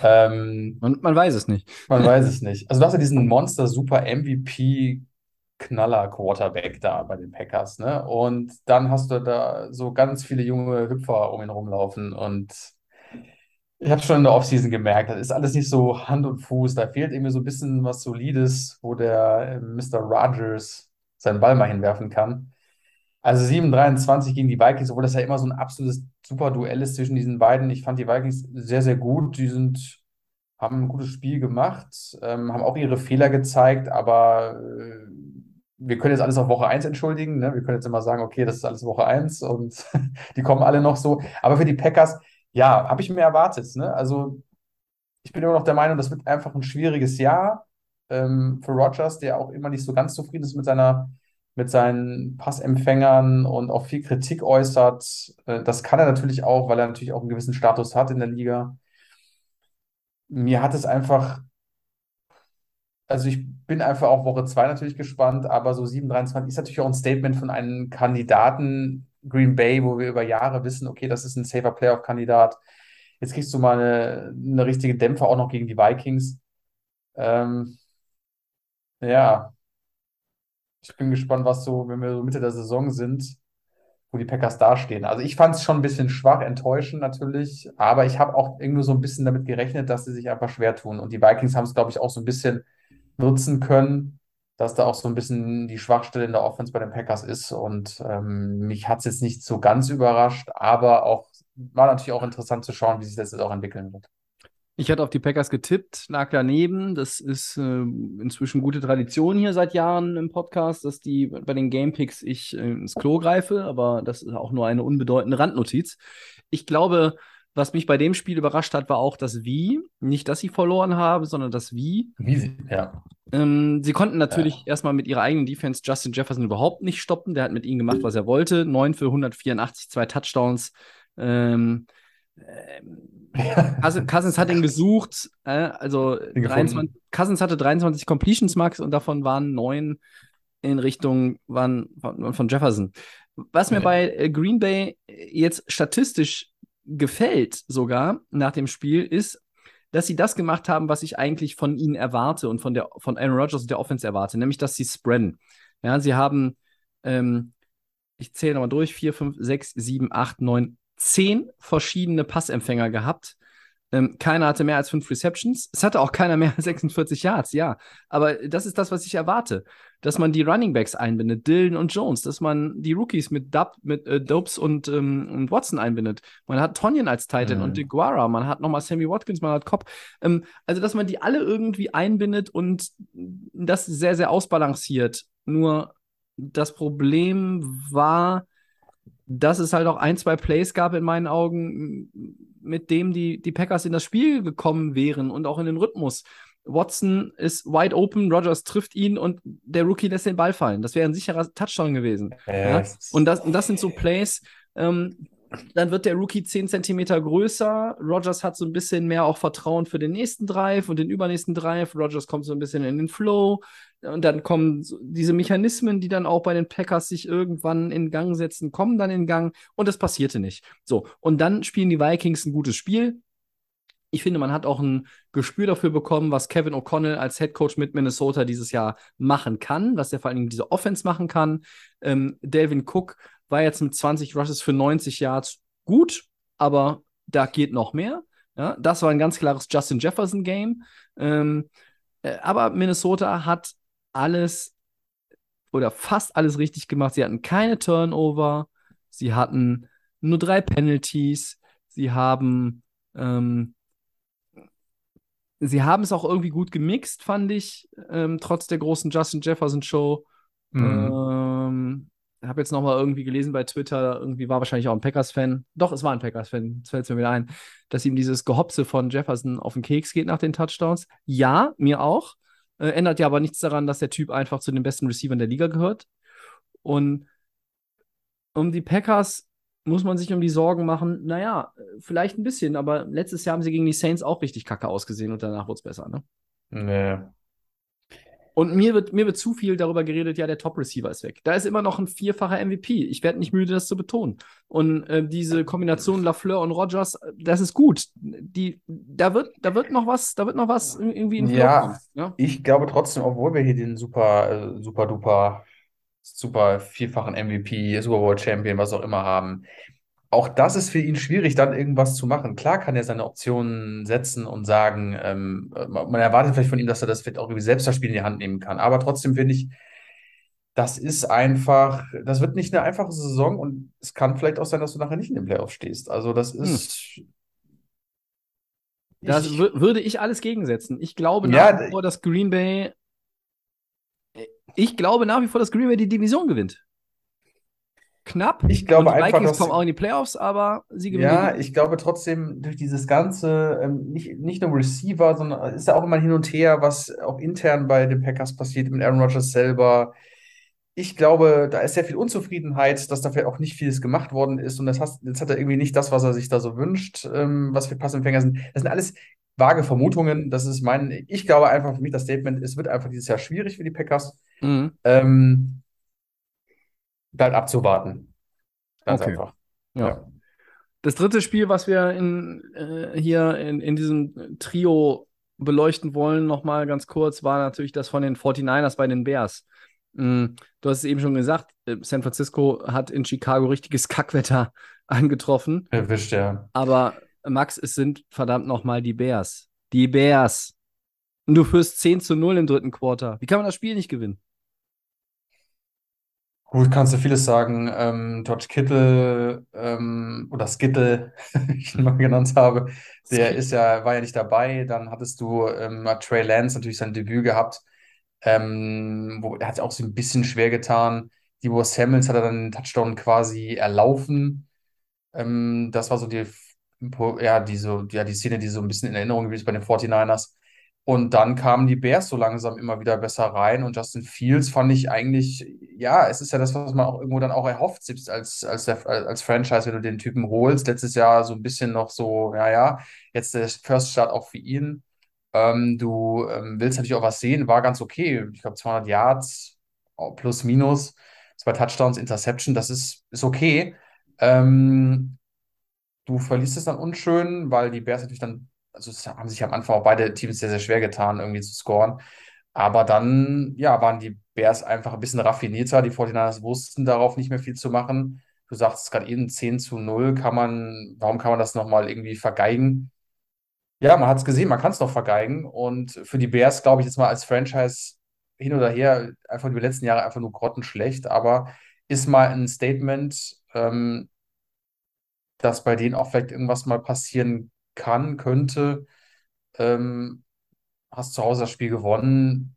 Ähm, Und man weiß es nicht. man <laughs> weiß es nicht. Also du hast ja diesen Monster-Super-MVP-Knaller-Quarterback da bei den Packers, ne? Und dann hast du da so ganz viele junge Hüpfer um ihn rumlaufen und ich habe schon in der Offseason gemerkt, das ist alles nicht so Hand und Fuß. Da fehlt irgendwie so ein bisschen was Solides, wo der äh, Mr. Rogers seinen Ball mal hinwerfen kann. Also 7-23 gegen die Vikings, obwohl das ja immer so ein absolutes super Duell ist zwischen diesen beiden. Ich fand die Vikings sehr, sehr gut. Die sind, haben ein gutes Spiel gemacht, ähm, haben auch ihre Fehler gezeigt, aber äh, wir können jetzt alles auf Woche 1 entschuldigen. Ne? Wir können jetzt immer sagen, okay, das ist alles Woche 1 und <laughs> die kommen alle noch so. Aber für die Packers, ja, habe ich mir erwartet. Ne? Also ich bin immer noch der Meinung, das wird einfach ein schwieriges Jahr ähm, für Rodgers, der auch immer nicht so ganz zufrieden ist mit seiner, mit seinen Passempfängern und auch viel Kritik äußert. Äh, das kann er natürlich auch, weil er natürlich auch einen gewissen Status hat in der Liga. Mir hat es einfach, also ich bin einfach auf Woche 2 natürlich gespannt, aber so 7-23 ist natürlich auch ein Statement von einem Kandidaten Green Bay, wo wir über Jahre wissen, okay, das ist ein safer Playoff-Kandidat. Jetzt kriegst du mal eine, eine richtige Dämpfer auch noch gegen die Vikings. Ähm, ja, ich bin gespannt, was so, wenn wir so Mitte der Saison sind, wo die Packers dastehen. Also ich fand es schon ein bisschen schwach, enttäuschend natürlich, aber ich habe auch irgendwie so ein bisschen damit gerechnet, dass sie sich einfach schwer tun. Und die Vikings haben es, glaube ich, auch so ein bisschen nutzen können, dass da auch so ein bisschen die Schwachstelle in der Offense bei den Packers ist. Und ähm, mich hat es jetzt nicht so ganz überrascht, aber auch war natürlich auch interessant zu schauen, wie sich das jetzt auch entwickeln wird. Ich hatte auf die Packers getippt, lag daneben. Das ist äh, inzwischen gute Tradition hier seit Jahren im Podcast, dass die bei den Gamepicks ich äh, ins Klo greife, aber das ist auch nur eine unbedeutende Randnotiz. Ich glaube, was mich bei dem Spiel überrascht hat, war auch das Wie. Nicht, dass sie verloren haben, sondern das Wie. Wie sie, ja. Ähm, sie konnten natürlich erstmal mit ihrer eigenen Defense Justin Jefferson überhaupt nicht stoppen. Der hat mit ihnen gemacht, was er wollte. 9 für 184, zwei Touchdowns. Ähm, ähm, Cousins, Cousins hat ihn gesucht, äh, also gefunden. 23, Cousins hatte 23 Completions Max und davon waren neun in Richtung waren, von, von Jefferson. Was mir Ja. bei äh, Green Bay jetzt statistisch gefällt, sogar nach dem Spiel, ist, dass sie das gemacht haben, was ich eigentlich von ihnen erwarte und von der von Aaron Rodgers und der Offense erwarte, nämlich dass sie spreaden. Ja, sie haben, ähm, ich zähle nochmal durch, 4, 5, 6, 7, 8, 9, 10 verschiedene Passempfänger gehabt. Ähm, keiner hatte mehr als 5 Receptions. Es hatte auch keiner mehr als 46 Yards, ja. Aber das ist das, was ich erwarte. Dass man die Running Backs einbindet, Dillon und Jones, dass man die Rookies mit, Dub, mit äh, Dopes und, ähm, und Watson einbindet. Man hat Tonyan als Titan mhm. und DeGuara, man hat nochmal Sammy Watkins, man hat Cobb. Ähm, also, dass man die alle irgendwie einbindet und das sehr, sehr ausbalanciert. Nur das Problem war, dass es halt auch ein, zwei Plays gab in meinen Augen, mit dem die, die Packers in das Spiel gekommen wären und auch in den Rhythmus. Watson ist wide open, Rogers trifft ihn und der Rookie lässt den Ball fallen. Das wäre ein sicherer Touchdown gewesen. Ja? und, das, und das sind so Plays, ähm, dann wird der Rookie 10 Zentimeter größer. Rogers hat so ein bisschen mehr auch Vertrauen für den nächsten Drive und den übernächsten Drive. Rogers kommt so ein bisschen in den Flow. Und dann kommen diese Mechanismen, die dann auch bei den Packers sich irgendwann in Gang setzen, kommen dann in Gang. Und das passierte nicht. So, und dann spielen die Vikings ein gutes Spiel. Ich finde, man hat auch ein Gespür dafür bekommen, was Kevin O'Connell als Head Coach mit Minnesota dieses Jahr machen kann, was er vor allen Dingen diese Offense machen kann. Ähm, Delvin Cook war jetzt mit 20 Rushes für 90 Yards gut, aber da geht noch mehr. Ja, das war ein ganz klares Justin Jefferson-Game. Ähm, äh, aber Minnesota hat alles oder fast alles richtig gemacht. Sie hatten keine Turnover, sie hatten nur drei Penalties, sie haben ähm, sie haben es auch irgendwie gut gemixt, fand ich, ähm, trotz der großen Justin Jefferson Show. Mhm. Ähm, habe jetzt nochmal irgendwie gelesen bei Twitter, irgendwie war wahrscheinlich auch ein Packers-Fan. Doch, es war ein Packers-Fan, jetzt fällt es mir wieder ein, dass ihm dieses Gehopse von Jefferson auf den Keks geht nach den Touchdowns. Ja, mir auch. Äh, ändert ja aber nichts daran, dass der Typ einfach zu den besten Receivern der Liga gehört. Und um die Packers muss man sich um die Sorgen machen. Naja, vielleicht ein bisschen, aber letztes Jahr haben sie gegen die Saints auch richtig kacke ausgesehen und danach wurde es besser, ne? Nee. Und mir wird, mir wird zu viel darüber geredet, ja, der Top-Receiver ist weg. Da ist immer noch ein vierfacher MVP. Ich werde nicht müde, das zu betonen. Und äh, diese Kombination Lafleur und Rogers, das ist gut. Die, da, wird, da wird noch was, da wird noch was irgendwie in Ja, kommen, ja? ich glaube trotzdem, obwohl wir hier den super, äh, super duper, super vierfachen MVP, Super Bowl Champion, was auch immer haben, auch das ist für ihn schwierig, dann irgendwas zu machen. Klar kann er seine Optionen setzen und sagen, ähm, man erwartet vielleicht von ihm, dass er das vielleicht auch irgendwie selbst das Spiel in die Hand nehmen kann. Aber trotzdem finde ich, das ist einfach, das wird nicht eine einfache Saison und es kann vielleicht auch sein, dass du nachher nicht in den Playoffs stehst. Also das hm. ist. Hm. Das ich, würde ich alles gegensetzen. Ich glaube nach ja, vor, dass Green Bay. Ich glaube nach wie vor, dass Green Bay die Division gewinnt knapp. Ich glaube und die einfach, Vikings kommen auch in die Playoffs, aber sie gewinnen. Ja, ich glaube trotzdem durch dieses ganze, ähm, nicht, nicht nur Receiver, sondern ist ja auch immer hin und her, was auch intern bei den Packers passiert, mit Aaron Rodgers selber. Ich glaube, da ist sehr viel Unzufriedenheit, dass dafür auch nicht vieles gemacht worden ist. Und das hat, jetzt hat er irgendwie nicht das, was er sich da so wünscht, ähm, was für Passempfänger sind. Das sind alles vage Vermutungen. Das ist mein, ich glaube einfach für mich das Statement, es wird einfach dieses Jahr schwierig für die Packers. Mhm. Ähm, halt abzuwarten. Ganz okay. einfach. Ja. ja. Das dritte Spiel, was wir in, äh, hier in, in diesem Trio beleuchten wollen, nochmal ganz kurz, war natürlich das von den 49ers bei den Bears. Mhm. Du hast es eben schon gesagt, äh, San Francisco hat in Chicago richtiges Kackwetter <laughs> angetroffen. Erwischt, ja. Aber Max, es sind verdammt nochmal die Bears. Die Bears. Und du führst 10 zu 0 im dritten Quarter. Wie kann man das Spiel nicht gewinnen? Gut, kannst du vieles sagen. Ähm, George Kittle ähm, oder Skittle, <laughs> wie ich ihn mal genannt habe, der ist ja, war ja nicht dabei. Dann hattest du ähm, Trey Lance natürlich sein Debüt gehabt. Ähm, wo, er hat es auch so ein bisschen schwer getan. Debo Samuels hat er dann den Touchdown quasi erlaufen. Ähm, das war so die, ja, die, so, ja, die Szene, die so ein bisschen in Erinnerung geblieben ist bei den 49ers. Und dann kamen die Bears so langsam immer wieder besser rein und Justin Fields fand ich eigentlich, ja, es ist ja das, was man auch irgendwo dann auch erhofft, selbst als, als, der, als Franchise, wenn du den Typen holst. Letztes Jahr so ein bisschen noch so, ja, ja, jetzt der First Start auch für ihn. Ähm, du ähm, willst natürlich auch was sehen, war ganz okay. Ich glaube 200 Yards plus minus, zwei Touchdowns, Interception, das ist, ist okay. Ähm, du verliest es dann unschön, weil die Bears natürlich dann also es haben sich am Anfang auch beide Teams sehr, sehr schwer getan, irgendwie zu scoren. Aber dann, ja, waren die Bears einfach ein bisschen raffinierter. Die 49ers wussten darauf nicht mehr viel zu machen. Du sagst gerade eben 10 zu 0, kann man, warum kann man das nochmal irgendwie vergeigen? Ja, man hat es gesehen, man kann es doch vergeigen. Und für die Bears, glaube ich, jetzt mal als Franchise hin oder her, einfach die letzten Jahre einfach nur grottenschlecht, aber ist mal ein Statement, ähm, dass bei denen auch vielleicht irgendwas mal passieren kann, könnte. Ähm, hast zu Hause das Spiel gewonnen,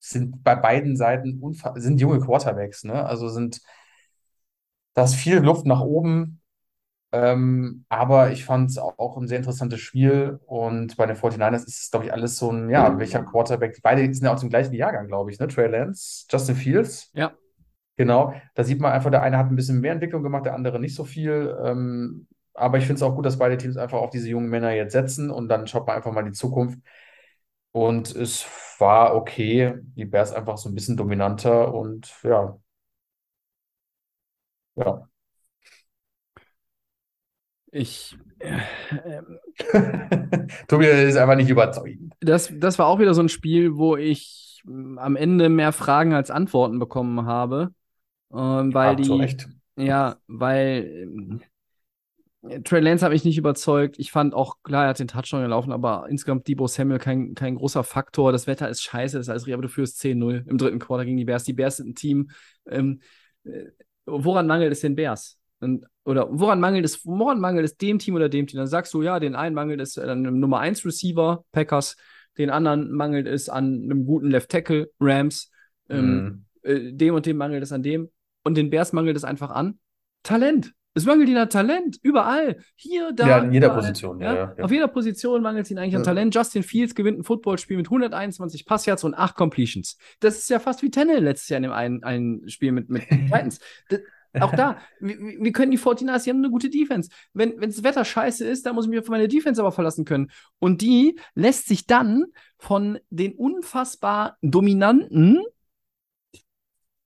sind bei beiden Seiten sind junge Quarterbacks, ne? Also sind, da ist viel Luft nach oben. Ähm, aber ich fand es auch ein sehr interessantes Spiel und bei den 49ers ist es, glaube ich, alles so ein, ja, welcher Quarterback, beide sind ja auch zum gleichen Jahrgang, glaube ich, ne? Trey Lance, Justin Fields. Ja. Genau, da sieht man einfach, der eine hat ein bisschen mehr Entwicklung gemacht, der andere nicht so viel. Ähm, aber ich finde es auch gut, dass beide Teams einfach auf diese jungen Männer jetzt setzen und dann schaut man einfach mal die Zukunft. Und es war okay, die Bears einfach so ein bisschen dominanter und ja, ja. Ich, äh, <laughs> ähm, Tobi ist einfach nicht überzeugend. das, das war auch wieder so ein Spiel, wo ich mm, am Ende mehr Fragen als Antworten bekommen habe. Ähm, weil Ja, die, Recht. ja, weil ähm, Trey Lance hat mich nicht überzeugt. Ich fand auch, klar, er hat den Touchdown gelaufen, aber insgesamt Debo Samuel kein, kein großer Faktor. Das Wetter ist scheiße, das ist alles richtig, aber du führst 10-0 im dritten Quarter gegen die Bears. Die Bears sind ein Team. Ähm, äh, woran mangelt es den Bears? Und, oder woran mangelt es, woran mangelt es dem Team oder dem Team? Dann sagst du, ja, den einen mangelt es an einem Nummer 1 Receiver, Packers, den anderen mangelt es an einem guten Left Tackle, Rams, ähm, Mhm. äh, dem und dem mangelt es an dem. Und den Bears mangelt es einfach an Talent. Es mangelt ihnen an Talent, überall. Hier, da. Ja, in jeder überall. Position, ja, ja, ja. Auf jeder Position mangelt es ihnen eigentlich an. Talent. Justin Fields gewinnt ein Footballspiel mit 121 Passyards und 8 Completions. Das ist ja fast wie Tennel letztes Jahr in dem einen, einen Spiel mit, mit Titans. <laughs> Das, auch da, wir, wir können die 49ers, die haben eine gute Defense. Wenn, wenn das Wetter scheiße ist, dann muss ich mich auf meine Defense aber verlassen können. Und die lässt sich dann von den unfassbar dominanten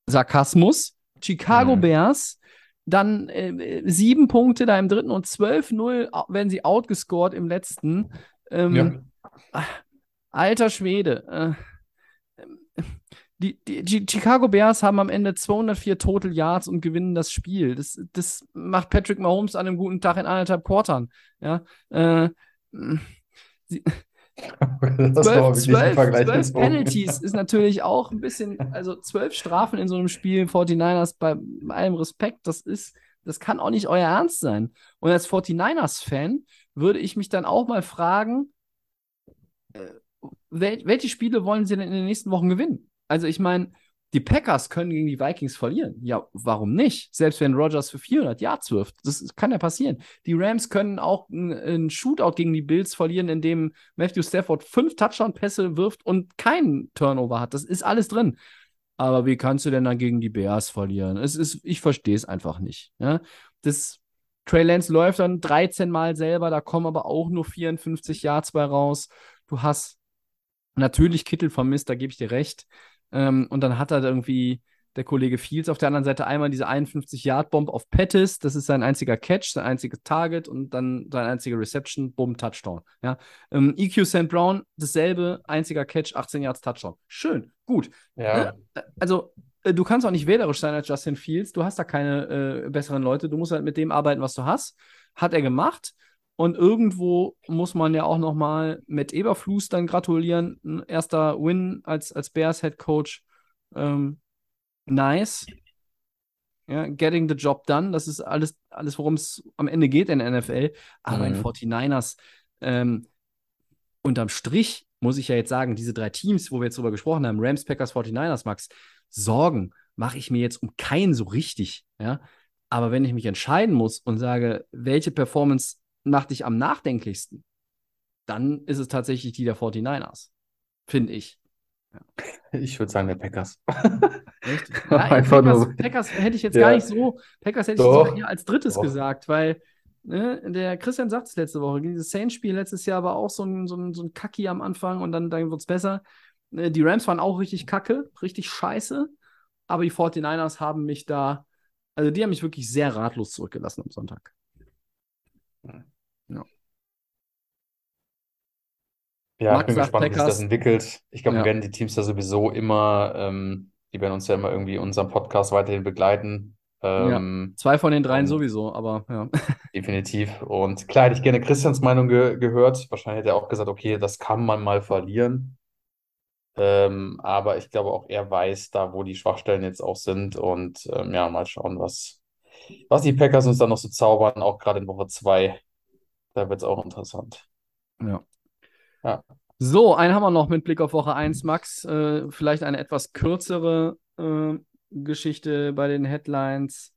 Sarkasmus Chicago Mhm. Bears dann äh, sieben Punkte da im dritten und 12-0 au- werden sie outgescored im letzten. Ähm, Ja. Alter Schwede. Äh, die, die, die Chicago Bears haben am Ende 204 Total Yards und gewinnen das Spiel. Das, das macht Patrick Mahomes an einem guten Tag in anderthalb Quartern. Ja, äh, sie, Das war zwölf, wirklich ein zwölf, Vergleich zwölf gezogen. Penalties ist natürlich auch ein bisschen, also zwölf Strafen in so einem Spiel, 49ers, bei allem Respekt, das ist, das kann auch nicht euer Ernst sein. Und als 49ers-Fan würde ich mich dann auch mal fragen, äh, wel welche Spiele wollen sie denn in den nächsten Wochen gewinnen? Also ich meine, die Packers können gegen die Vikings verlieren. Ja, warum nicht? Selbst wenn Rodgers für 400 Yards wirft. Das kann ja passieren. Die Rams können auch einen Shootout gegen die Bills verlieren, indem Matthew Stafford fünf Touchdown-Pässe wirft und keinen Turnover hat. Das ist alles drin. Aber wie kannst du denn dann gegen die Bears verlieren? Es ist, ich verstehe es einfach nicht. Ja? Das, Trey Lance läuft dann 13 Mal selber, da kommen aber auch nur 54 Yards bei raus. Du hast natürlich Kittel vermisst, da gebe ich dir recht. Ähm, und dann hat er irgendwie der Kollege Fields auf der anderen Seite einmal diese 51-Yard-Bomb auf Pettis. Das ist sein einziger Catch, sein einziges Target und dann sein einziger Reception, Bumm, Touchdown. Ja. Ähm, EQ St. Brown, dasselbe, einziger Catch, 18 Yards, Touchdown. Schön, gut. Ja. Äh, Also, äh, du kannst auch nicht wählerisch sein als Justin Fields. Du hast da keine äh, besseren Leute. Du musst halt mit dem arbeiten, was du hast. Hat er gemacht. Und irgendwo muss man ja auch noch mal mit Eberflus dann gratulieren. Ein erster Win als, als Bears Head Coach. Ähm, nice. Ja, getting the job done. Das ist alles, alles worum es am Ende geht in der NFL. Aber in Mhm. 49ers, ähm, unterm Strich muss ich ja jetzt sagen, diese drei Teams, wo wir jetzt drüber gesprochen haben, Rams, Packers, 49ers, Max, Sorgen mache ich mir jetzt um keinen so richtig. Ja? Aber wenn ich mich entscheiden muss und sage, welche Performance macht dich am nachdenklichsten, dann ist es tatsächlich die der 49ers. Finde ich. Ich würde sagen, der Packers. Echt? <laughs> Ja, Einfach Packers, nur- Packers hätte ich jetzt Ja. gar nicht so, Packers hätte ich Doch. sogar eher als drittes Doch. gesagt, weil ne, der Christian sagt es letzte Woche, dieses Saints-Spiel letztes Jahr war auch so ein, so ein, so ein Kacki am Anfang und dann, dann wird es besser. Äh, Die Rams waren auch richtig kacke, richtig scheiße, aber die 49ers haben mich da, also die haben mich wirklich sehr ratlos zurückgelassen am Sonntag. Ja, Max ich bin gespannt, wie sich das Packers. entwickelt. Ich glaube, Ja. wir werden die Teams ja sowieso immer, ähm, die werden uns ja immer irgendwie in unserem Podcast weiterhin begleiten. Ähm, Zwei von den dreien sowieso, aber ja. <laughs> Definitiv. Und klar, hätte ich gerne Christians Meinung ge gehört. Wahrscheinlich hätte er auch gesagt, okay, das kann man mal verlieren. Ähm, aber ich glaube auch er weiß da, wo die Schwachstellen jetzt auch sind. Und ähm, ja, mal schauen, was, was die Packers uns dann noch so zaubern, auch gerade in Woche 2. Da wird es auch interessant. Ja. Ja. So, einen haben wir noch mit Blick auf Woche 1, Max. Äh, vielleicht eine etwas kürzere äh, Geschichte bei den Headlines.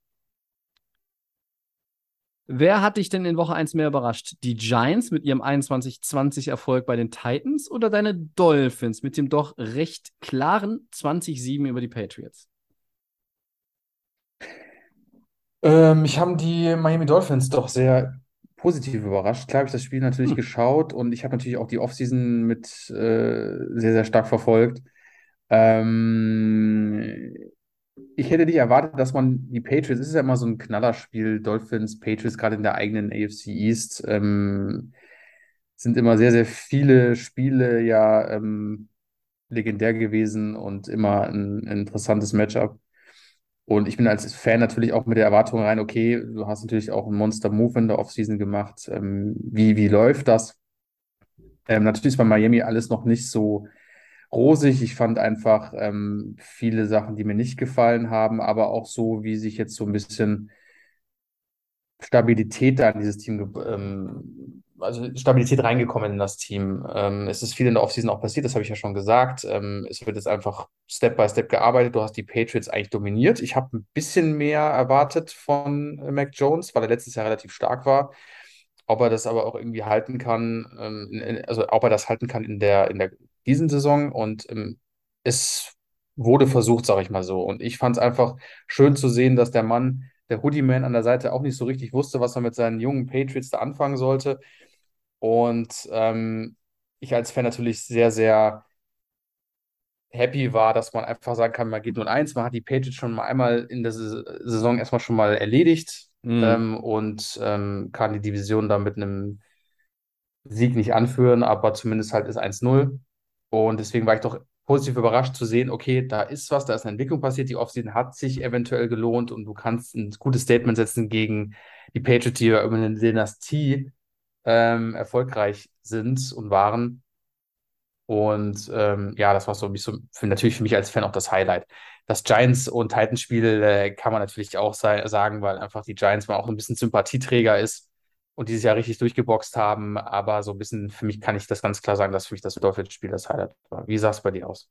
Wer hat dich denn in Woche 1 mehr überrascht? Die Giants mit ihrem 21-20-Erfolg bei den Titans oder deine Dolphins mit dem doch recht klaren 20-7 über die Patriots? Ähm, mich haben die Miami Dolphins doch sehr positiv überrascht. Klar habe ich das Spiel natürlich Hm. geschaut und ich habe natürlich auch die Offseason mit äh, sehr, sehr stark verfolgt. Ähm, ich hätte nicht erwartet, dass man die Patriots, es ist ja immer so ein Knallerspiel, Dolphins, Patriots, gerade in der eigenen AFC East, ähm, sind immer sehr, sehr viele Spiele ja ähm, legendär gewesen und immer ein, ein interessantes Matchup. Und ich bin als Fan natürlich auch mit der Erwartung rein, okay, du hast natürlich auch einen Monster-Move in der Offseason gemacht. Ähm, wie, wie läuft das? Ähm, natürlich ist bei Miami alles noch nicht so rosig. Ich fand einfach ähm, viele Sachen, die mir nicht gefallen haben, aber auch so, wie sich jetzt so ein bisschen Stabilität da in dieses Team, ähm, also Stabilität reingekommen in das Team. Ähm, es ist viel in der Offseason auch passiert, das habe ich ja schon gesagt. Ähm, es wird jetzt einfach Step by Step gearbeitet. Du hast die Patriots eigentlich dominiert. Ich habe ein bisschen mehr erwartet von Mac Jones, weil er letztes Jahr relativ stark war. Ob er das aber auch irgendwie halten kann, ähm, in, also ob er das halten kann in der, in der diesen Saison und ähm, es wurde versucht, sage ich mal so. Und ich fand es einfach schön zu sehen, dass der Mann, der Hoodie-Man an der Seite auch nicht so richtig wusste, was er mit seinen jungen Patriots da anfangen sollte. Und ähm, ich als Fan natürlich sehr, sehr happy war, dass man einfach sagen kann, man geht 0-1, man hat die Patriots schon mal einmal in der Sa- Saison erstmal schon mal erledigt Mhm. ähm, und ähm, kann die Division dann mit einem Sieg nicht anführen, aber zumindest halt ist 1-0. Und deswegen war ich doch positiv überrascht zu sehen, okay, da ist was, da ist eine Entwicklung passiert, die Offseason hat sich eventuell gelohnt und du kannst ein gutes Statement setzen gegen die Patriots, die ja über eine Dynastie ähm, erfolgreich sind und waren. Und ähm, ja, das war so, so für, natürlich für mich als Fan auch das Highlight. Das Giants- und Titans-Spiel äh, kann man natürlich auch sa sagen, weil einfach die Giants mal auch ein bisschen Sympathieträger ist und dieses Jahr richtig durchgeboxt haben. Aber so ein bisschen, für mich kann ich das ganz klar sagen, dass für mich das Dolphins-Spiel das Highlight war. Wie sah es bei dir aus?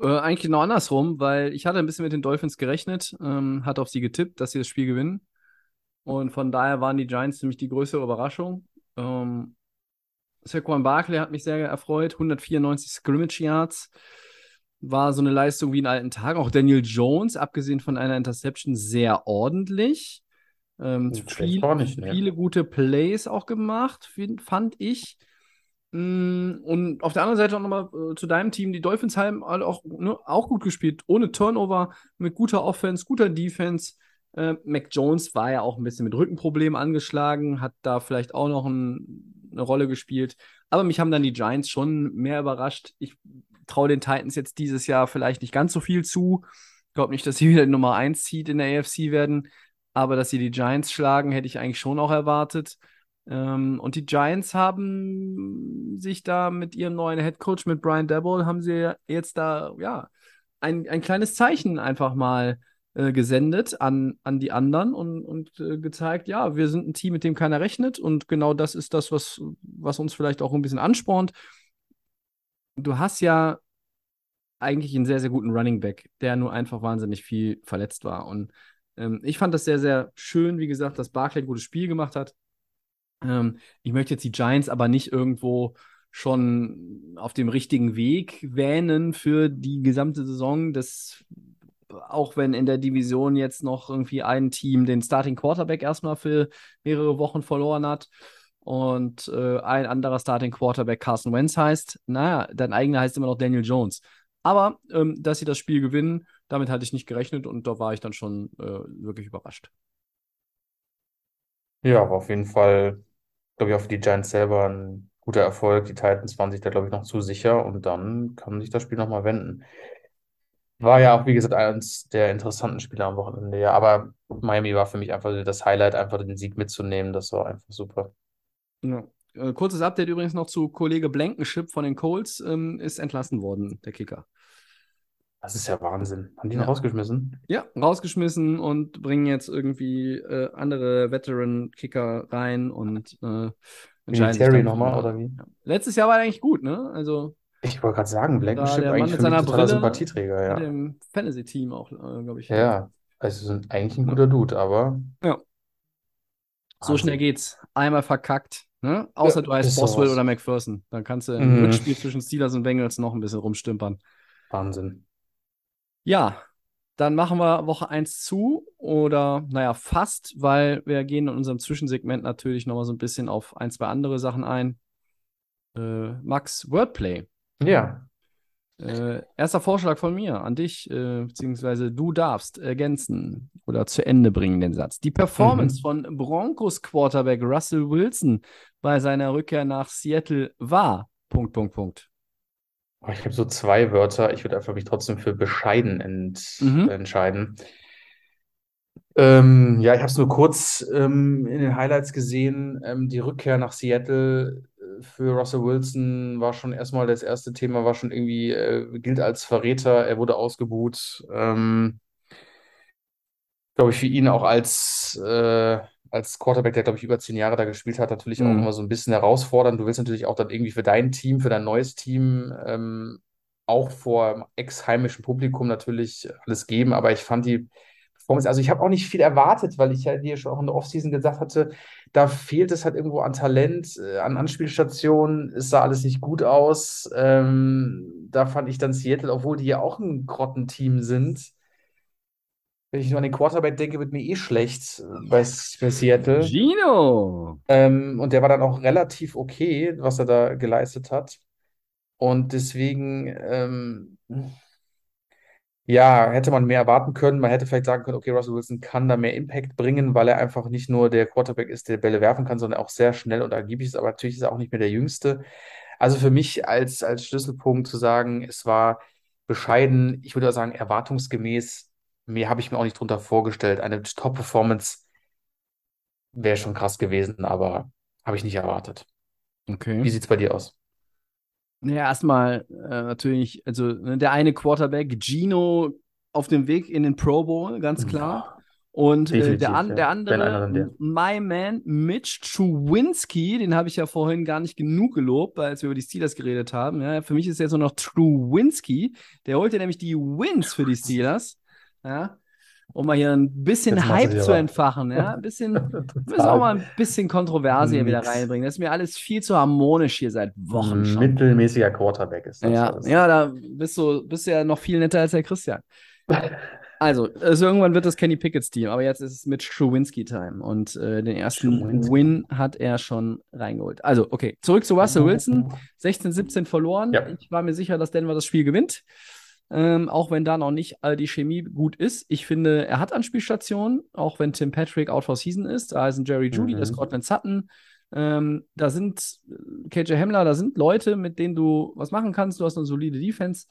Äh, eigentlich genau andersrum, weil ich hatte ein bisschen mit den Dolphins gerechnet, ähm, hatte auf sie getippt, dass sie das Spiel gewinnen. Und von daher waren die Giants nämlich die größere Überraschung. Ähm, Saquon Barkley hat mich sehr erfreut, 194 Scrimmage Yards. War so eine Leistung wie in alten Tagen. Auch Daniel Jones, abgesehen von einer Interception, sehr ordentlich. Ähm, viel, nicht, ne? viele gute Plays auch gemacht, fand ich. Mm, Und auf der anderen Seite auch nochmal äh, zu deinem Team. Die Dolphins haben auch, ne, auch gut gespielt, ohne Turnover, mit guter Offense, guter Defense. Äh, Mac Jones war ja auch ein bisschen mit Rückenproblemen angeschlagen, hat da vielleicht auch noch ein, eine Rolle gespielt. Aber mich haben dann die Giants schon mehr überrascht. Ich traue den Titans jetzt dieses Jahr vielleicht nicht ganz so viel zu. Ich glaube nicht, dass sie <laughs> wieder Nummer 1 Seed in der AFC werden. Aber dass sie die Giants schlagen, hätte ich eigentlich schon auch erwartet. Ähm, und die Giants haben sich da mit ihrem neuen Headcoach, mit Brian Daboll, haben sie jetzt da, ja, ein, ein kleines Zeichen einfach mal äh, gesendet an, an die anderen und, und äh, gezeigt, ja, wir sind ein Team, mit dem keiner rechnet und genau das ist das, was, was uns vielleicht auch ein bisschen anspornt. Du hast ja eigentlich einen sehr, sehr guten Running Back, der nur einfach wahnsinnig viel verletzt war. Und ähm, ich fand das sehr, sehr schön, wie gesagt, dass Barkley ein gutes Spiel gemacht hat. Ähm, ich möchte jetzt die Giants aber nicht irgendwo schon auf dem richtigen Weg wähnen für die gesamte Saison. Das, auch wenn in der Division jetzt noch irgendwie ein Team den Starting Quarterback erstmal für mehrere Wochen verloren hat und äh, ein anderer Starting Quarterback Carson Wentz heißt, naja, dein eigener heißt immer noch Daniel Jones. Aber ähm, dass sie das Spiel gewinnen, damit hatte ich nicht gerechnet und da war ich dann schon äh, wirklich überrascht. Ja, aber auf jeden Fall, glaube ich, auch für die Giants selber ein guter Erfolg. Die Titans waren sich da, glaube ich, noch zu sicher und dann kann sich das Spiel nochmal wenden. War ja auch, wie gesagt, eines der interessanten Spiele am Wochenende, ja. Aber Miami war für mich einfach das Highlight, einfach den Sieg mitzunehmen. Das war einfach super. Ja. Äh, kurzes Update übrigens noch zu Kollege Blankenship von den Colts, ähm, ist entlassen worden, der Kicker. Das ist ja Wahnsinn. Haben die ihn Ja. rausgeschmissen? Ja, rausgeschmissen und bringen jetzt irgendwie äh, andere Veteran-Kicker rein und äh, entscheiden Terry nochmal, oder wie? Letztes Jahr war er eigentlich gut, ne? Also Ich wollte gerade sagen, Blankenship eigentlich mit für mich totaler Sympathieträger, mit ja. dem Fantasy-Team auch, äh, glaube ich. Ja, also sind eigentlich ein guter Dude, aber Ja. So schnell Wahnsinn. geht's. Einmal verkackt. Ne? Außer Ja, du heißt Boswell oder McPherson. Dann kannst du im Mhm. Rückspiel zwischen Steelers und Bengals noch ein bisschen rumstümpern. Wahnsinn. Ja, dann machen wir Woche 1 zu oder naja, fast, weil wir gehen in unserem Zwischensegment natürlich nochmal so ein bisschen auf ein, zwei andere Sachen ein. Äh, Max, Wordplay. Ja, Äh, erster Vorschlag von mir an dich, äh, beziehungsweise du darfst ergänzen oder zu Ende bringen den Satz. Die Performance von Broncos Quarterback Russell Wilson bei seiner Rückkehr nach Seattle war. Punkt, Punkt, Punkt. Ich habe so zwei Wörter. Ich würde einfach mich trotzdem für bescheiden ent Mhm. entscheiden. Ähm, ja, ich habe es nur kurz ähm, in den Highlights gesehen. Ähm, die Rückkehr nach Seattle für Russell Wilson war schon erstmal das erste Thema, war schon irgendwie, äh, gilt als Verräter. Er wurde ausgebuht. Ähm, glaube ich, für ihn auch als, äh, als Quarterback, der, glaube ich, über zehn Jahre da gespielt hat, natürlich auch Mhm. immer so ein bisschen herausfordernd. Du willst natürlich auch dann irgendwie für dein Team, für dein neues Team, ähm, auch vor ex-heimischem Publikum natürlich alles geben. Aber ich fand die Performance, also ich habe auch nicht viel erwartet, weil ich ja dir schon auch in der Offseason gesagt hatte, da fehlt es halt irgendwo an Talent, äh, an Anspielstationen. Es sah alles nicht gut aus. Ähm, da fand ich dann Seattle, obwohl die ja auch ein Grottenteam sind, wenn ich nur an den Quarterback denke, wird mir eh schlecht bei, bei Seattle. Gino! Ähm, und der war dann auch relativ okay, was er da geleistet hat. Und deswegen, ähm, ja, hätte man mehr erwarten können. Man hätte vielleicht sagen können, okay, Russell Wilson kann da mehr Impact bringen, weil er einfach nicht nur der Quarterback ist, der Bälle werfen kann, sondern auch sehr schnell und ergiebig ist. Aber natürlich ist er auch nicht mehr der Jüngste. Also für mich als, als Schlüsselpunkt zu sagen, es war bescheiden, ich würde auch sagen, erwartungsgemäß, mehr habe ich mir auch nicht drunter vorgestellt. Eine Top-Performance wäre schon krass gewesen, aber habe ich nicht erwartet. Wie Okay. sieht es bei dir aus? Naja, erstmal äh, natürlich, also ne, der eine Quarterback, Gino, auf dem Weg in den Pro Bowl, ganz klar. Und äh, der, an, der andere, der. my man, Mitch Trubisky, den habe ich ja vorhin gar nicht genug gelobt, als wir über die Steelers geredet haben. Ja, für mich ist jetzt nur noch Trubisky. Der holt ja nämlich die Wins für die Steelers. Ja, um mal hier ein bisschen Hype zu entfachen. Ja, ein bisschen, <laughs> müssen auch mal ein bisschen Kontroverse hier wieder reinbringen. Das ist mir alles viel zu harmonisch hier seit Wochen schon. Mittelmäßiger Quarterback ist das. Ja, alles. ja, da bist du, bist du ja noch viel netter als der Christian. Also, also irgendwann wird das Kenny Pickett's Team, aber jetzt ist es mit Schwinski-Time und äh, den ersten Schwinski. Win hat er schon reingeholt. Also, okay, zurück zu Russell Wilson. <laughs> 16-17 verloren. Ja. Ich war mir sicher, dass Denver das Spiel gewinnt. Ähm, auch wenn da noch nicht all die Chemie gut ist. Ich finde, er hat Anspielstationen, auch wenn Tim Patrick out for season ist. Da ist ein Jerry Judy, Mhm. da ist Cortland Sutton. Ähm, da sind äh, KJ Hamler, da sind Leute, mit denen du was machen kannst. Du hast eine solide Defense.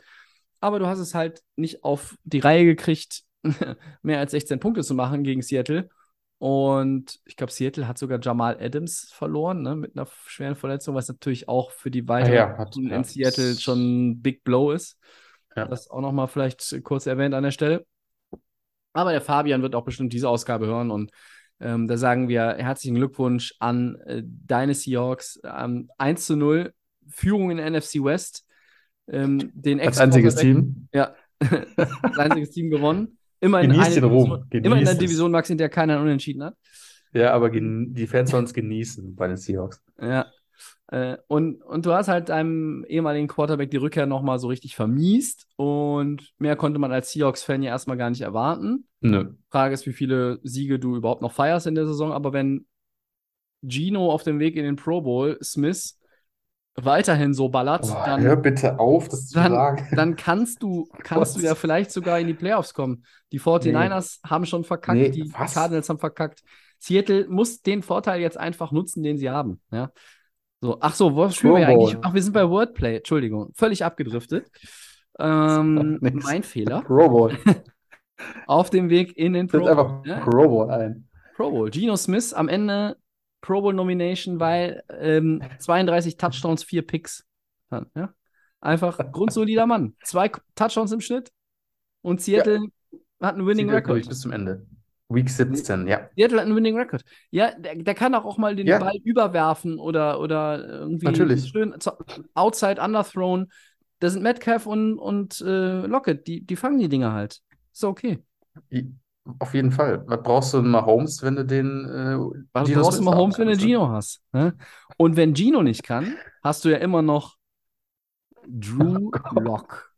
Aber du hast es halt nicht auf die Reihe gekriegt, <laughs> mehr als 16 Punkte zu machen gegen Seattle. Und ich glaube, Seattle hat sogar Jamal Adams verloren, ne, mit einer schweren Verletzung, was natürlich auch für die weiteren ja, hat- in ja. Seattle schon ein Big Blow ist. Ja. Das auch nochmal vielleicht kurz erwähnt an der Stelle. Aber der Fabian wird auch bestimmt diese Ausgabe hören und ähm, da sagen wir herzlichen Glückwunsch an äh, deine Seahawks. Ähm, 1 zu 0, Führung in NFC West. Ähm, den Als einziges Team. Ja, als einziges Team gewonnen. Immer in, Genießt einer den Ruhm. Immer in der. Division, Max, in der keiner unentschieden hat. Ja, aber die Fans sollen es genießen bei den Seahawks. Ja. Äh, und, und du hast halt deinem ehemaligen Quarterback die Rückkehr nochmal so richtig vermiest. Und mehr konnte man als Seahawks-Fan ja erstmal gar nicht erwarten. Nö. Frage ist, wie viele Siege du überhaupt noch feierst in der Saison. Aber wenn Gino auf dem Weg in den Pro Bowl, Smith, weiterhin so ballert, Oh, dann, hör bitte auf, das zu dann, sagen. dann kannst du, <laughs> kannst du ja vielleicht sogar in die Playoffs kommen. Die 49ers haben schon verkackt, Nee, die was? Cardinals haben verkackt. Seattle muss den Vorteil jetzt einfach nutzen, den sie haben. Ja? So, ach so, wo spielen wir eigentlich? Ach, wir sind bei Wordplay, Entschuldigung, völlig abgedriftet. Ähm, <laughs> mein Fehler. <laughs> Pro Bowl. <laughs> Auf dem Weg in den Pro einfach Bowl. Ja? Pro Bowl ein. Pro Bowl. Geno Smith am Ende Pro Bowl Nomination, weil ähm, 32 Touchdowns, 4 Picks. Ja? Einfach grundsolider Mann. Zwei Touchdowns im Schnitt und Seattle ja. hat einen Winning Record. Bis zum Ende. Week 17, ja. Seattle hat einen Winning Record. Ja, der, der kann auch, auch mal den ja. Ball überwerfen oder, oder irgendwie Natürlich. schön outside underthrown. Da sind Metcalf und, und äh, Lockett, die, die fangen die Dinger halt. Ist okay. Auf jeden Fall. Was brauchst du denn mal Holmes, wenn du den äh, Was Gino brauchst du mal Holmes, wenn du Gino hast? Ne? Und wenn Gino nicht kann, hast du ja immer noch <laughs> Drew oh Lock.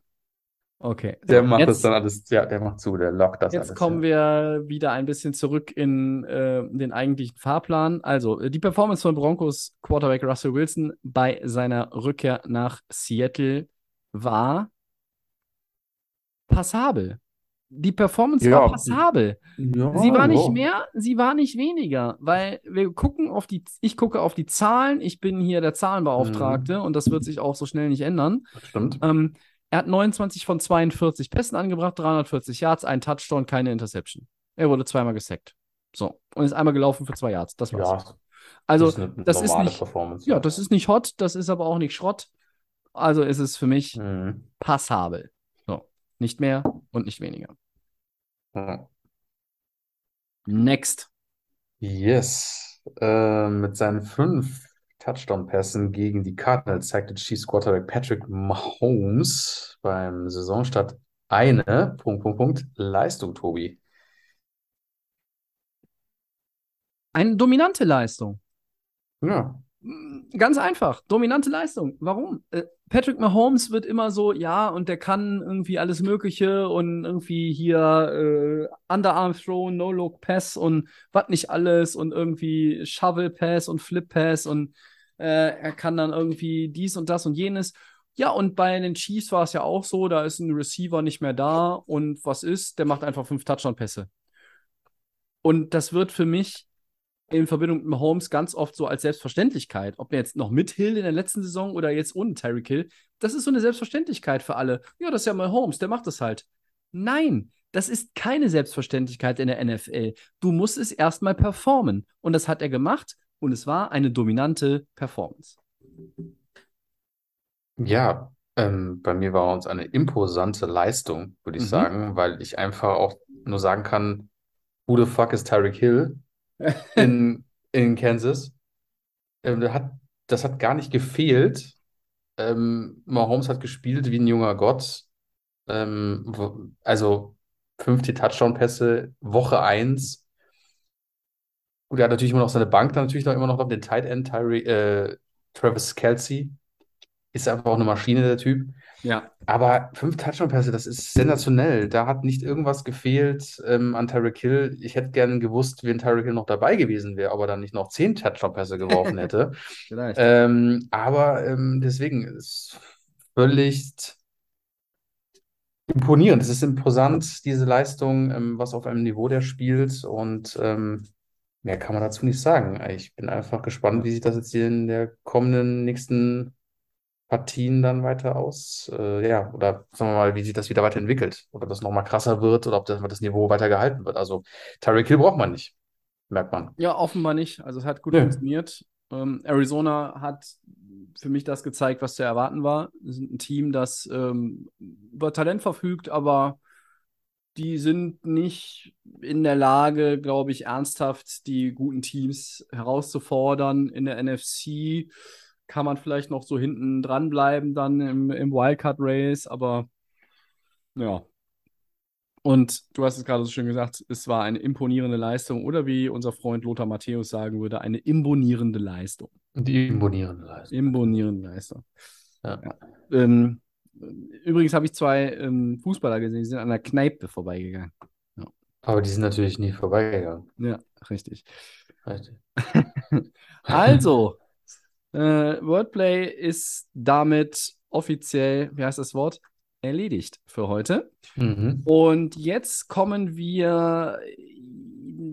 Okay. Der macht jetzt, das dann alles, ja, der macht zu, der lockt das jetzt alles. Jetzt kommen ja. wir wieder ein bisschen zurück in äh, den eigentlichen Fahrplan. Also, die Performance von Broncos Quarterback Russell Wilson bei seiner Rückkehr nach Seattle war passabel. Die Performance Ja. war passabel. Ja, Sie war nicht mehr, sie war nicht weniger, weil wir gucken auf die, ich gucke auf die Zahlen, ich bin hier der Zahlenbeauftragte und das wird sich auch so schnell nicht ändern. Das stimmt. Ähm, er hat 29 von 42 Pässen angebracht, 340 Yards, ein Touchdown, keine Interception. Er wurde zweimal gesackt. So. Und ist einmal gelaufen für zwei Yards. Das war's. Ja, also, das ist das ist nicht, ja, das ist nicht hot, das ist aber auch nicht Schrott. Also ist es für mich Mhm. passabel. So. Nicht mehr und nicht weniger. Ja. Next. Yes. Äh, mit seinen fünf Touchdown-Pässen gegen die Cardinals zeigte Chiefs Quarterback Patrick Mahomes beim Saisonstart eine Punkt, Punkt, Punkt, Leistung, Tobi. Eine dominante Leistung. Ja. Mm, Ganz einfach, dominante Leistung. Warum? Äh, Patrick Mahomes wird immer so, ja, und der kann irgendwie alles Mögliche und irgendwie hier äh, Underarm Throw, No-Look Pass und was nicht alles und irgendwie Shovel Pass und Flip Pass und äh, er kann dann irgendwie dies und das und jenes. Ja, und bei den Chiefs war es ja auch so, da ist ein Receiver nicht mehr da und was ist? Der macht einfach fünf Touchdown-Pässe. Und das wird für mich in Verbindung mit Mahomes ganz oft so als Selbstverständlichkeit. Ob er jetzt noch mit Hill in der letzten Saison oder jetzt ohne Tyreek Hill, das ist so eine Selbstverständlichkeit für alle. Ja, das ist ja Mahomes, der macht das halt. Nein, das ist keine Selbstverständlichkeit in der NFL. Du musst es erstmal performen. Und das hat er gemacht und es war eine dominante Performance. Ja, ähm, bei mir war uns eine imposante Leistung, würde ich Mhm. sagen, weil ich einfach auch nur sagen kann, who the fuck ist Tyreek Hill <laughs> in, in Kansas? Ähm, der hat, das hat gar nicht gefehlt. Ähm, Mahomes hat gespielt wie ein junger Gott. Ähm, also 50 Touchdown-Pässe, Woche 1. Und er hat natürlich immer noch seine Bank, dann natürlich noch immer noch den Tight End, Tyree, äh, Travis Kelce. Ist einfach auch eine Maschine, der Typ. Ja. Aber fünf Touchdown-Pässe, das ist sensationell. Da hat nicht irgendwas gefehlt ähm, an Tyreek Hill. Ich hätte gerne gewusst, wenn Tyreek Hill noch dabei gewesen wäre, ob er dann nicht noch zehn Touchdown-Pässe geworfen hätte. <laughs> Vielleicht. Ähm, aber ähm, deswegen ist völlig imponierend. Es ist imposant, diese Leistung, ähm, was auf einem Niveau der spielt. Und ähm, mehr kann man dazu nicht sagen. Ich bin einfach gespannt, wie sich das jetzt hier in der kommenden nächsten Partien dann weiter aus, äh, ja, oder sagen wir mal, wie sich das wieder weiterentwickelt. Oder ob das nochmal krasser wird oder ob das, das Niveau weiter gehalten wird. Also Tyreek Hill braucht man nicht, merkt man. Ja, offenbar nicht. Also es hat gut Nö. funktioniert. Ähm, Arizona hat für mich das gezeigt, was zu erwarten war. Ein Team, das ähm, über Talent verfügt, aber die sind nicht in der Lage, glaube ich, ernsthaft die guten Teams herauszufordern. In der NFC kann man vielleicht noch so hinten dran bleiben, dann im, im Wildcard-Race, aber ja. Und du hast es gerade so schön gesagt, es war eine imponierende Leistung oder wie unser Freund Lothar Matthäus sagen würde, eine imponierende Leistung. Die imponierende Leistung. Imponierende Leistung. Ja. Ähm, übrigens habe ich zwei ähm, Fußballer gesehen, die sind an der Kneipe vorbeigegangen. Aber die sind natürlich nie vorbeigegangen. Ja, richtig. Richtig. <laughs> Also, äh, Wordplay ist damit offiziell, wie heißt das Wort? Erledigt für heute. Mhm. Und jetzt kommen wir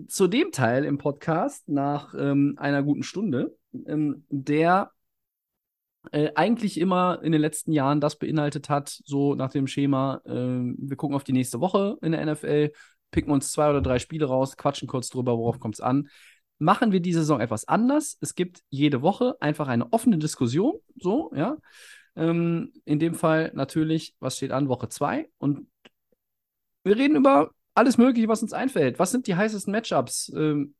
zu dem Teil im Podcast nach ähm, einer guten Stunde, ähm, der äh, eigentlich immer in den letzten Jahren das beinhaltet hat, so nach dem Schema, ähm, wir gucken auf die nächste Woche in der NFL, picken uns zwei oder drei Spiele raus, quatschen kurz drüber, worauf kommt es an. machen wir die Saison etwas anders. Es gibt jede Woche einfach eine offene Diskussion, so, ja. Ähm, in dem Fall natürlich, was steht an, Woche 2. Und wir reden über alles Mögliche, was uns einfällt. Was sind die heißesten Matchups? Ähm,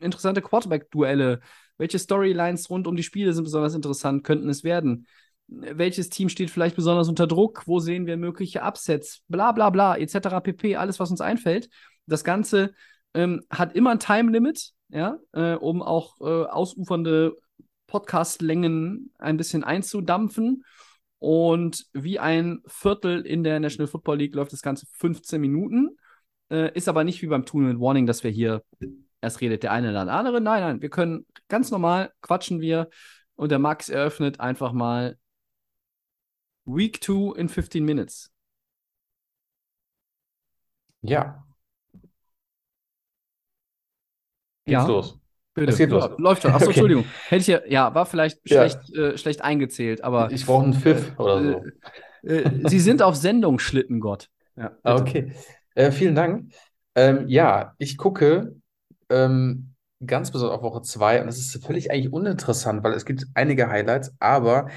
interessante Quarterback-Duelle. Welche Storylines rund um die Spiele sind besonders interessant, könnten es werden? Welches Team steht vielleicht besonders unter Druck? Wo sehen wir mögliche Upsets? Bla bla bla, etc. pp. Alles, was uns einfällt. Das Ganze ähm, hat immer ein Time-Limit, ja, äh, um auch äh, ausufernde Podcast-Längen ein bisschen einzudampfen. Und wie ein Viertel in der National Football League läuft das Ganze 15 Minuten. Äh, ist aber nicht wie beim Two-Minute Warning, dass wir hier erst redet der eine oder der andere. Nein, nein, wir können ganz normal quatschen wir. Und der Max eröffnet einfach mal Week 2 in 15 Minutes. Ja. Geht's Ja. los. Bitte. Es geht los. Läuft schon. Achso, <laughs> Okay. Entschuldigung. Hätte ich ja, ja, war vielleicht Ja. schlecht, äh, schlecht eingezählt, aber Ich brauche einen Pfiff oder so. äh, Sie sind auf Sendung, Schlittengott. Ja, bitte. Okay. Äh, vielen Dank. Ähm, ja, ich gucke ähm, ganz besonders auf Woche 2 und das ist völlig eigentlich uninteressant, weil es gibt einige Highlights, aber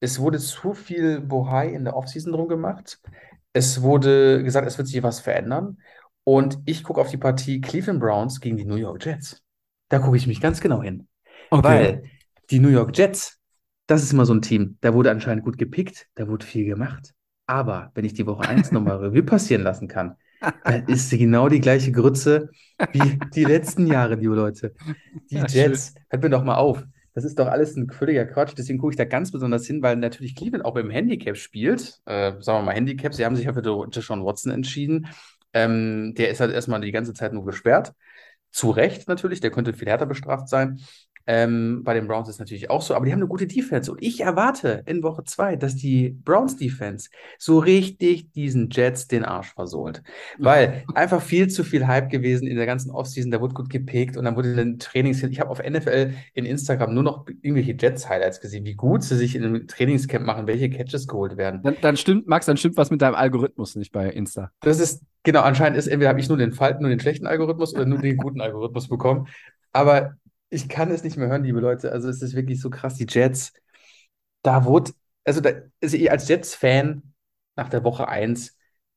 es wurde zu viel Bohai in der Offseason drum gemacht. Es wurde gesagt, es wird sich was verändern. Und ich gucke auf die Partie Cleveland Browns gegen die New York Jets. Da gucke ich mich ganz genau hin. Weil die New York Jets, das ist immer so ein Team, da wurde anscheinend gut gepickt, da wurde viel gemacht. Aber wenn ich die Woche 1 nochmal <laughs> Revue passieren lassen kann, dann ist sie genau die gleiche Grütze wie die letzten Jahre, liebe Leute. Die Ja, Jets, hört mir doch mal auf. Das ist doch alles ein völliger Quatsch. Deswegen gucke ich da ganz besonders hin, weil natürlich Cleveland auch im Handicap spielt. Äh, sagen wir mal Handicap. Sie haben sich ja für Deshaun Watson entschieden. Ähm, der ist halt erstmal die ganze Zeit nur gesperrt. Zu Recht natürlich, der könnte viel härter bestraft sein. Ähm, bei den Browns ist es natürlich auch so, aber die haben eine gute Defense. Und ich erwarte in Woche 2, dass die Browns Defense so richtig diesen Jets den Arsch versohlt. Weil <laughs> einfach viel zu viel Hype gewesen in der ganzen Offseason, da wurde gut gepickt und dann wurde dann Trainings. Ich habe auf NFL in Instagram nur noch irgendwelche Jets-Highlights gesehen, wie gut sie sich in einem Trainingscamp machen, welche Catches geholt werden. Dann, dann stimmt, Max, dann stimmt was mit deinem Algorithmus nicht bei Insta. Das ist, genau, anscheinend ist, entweder habe ich nur den falschen, nur den schlechten Algorithmus oder nur den guten Algorithmus bekommen. Aber ich kann es nicht mehr hören, liebe Leute. Also es ist wirklich so krass. Die Jets, da wurde, also, da, also ich als Jets-Fan nach der Woche 1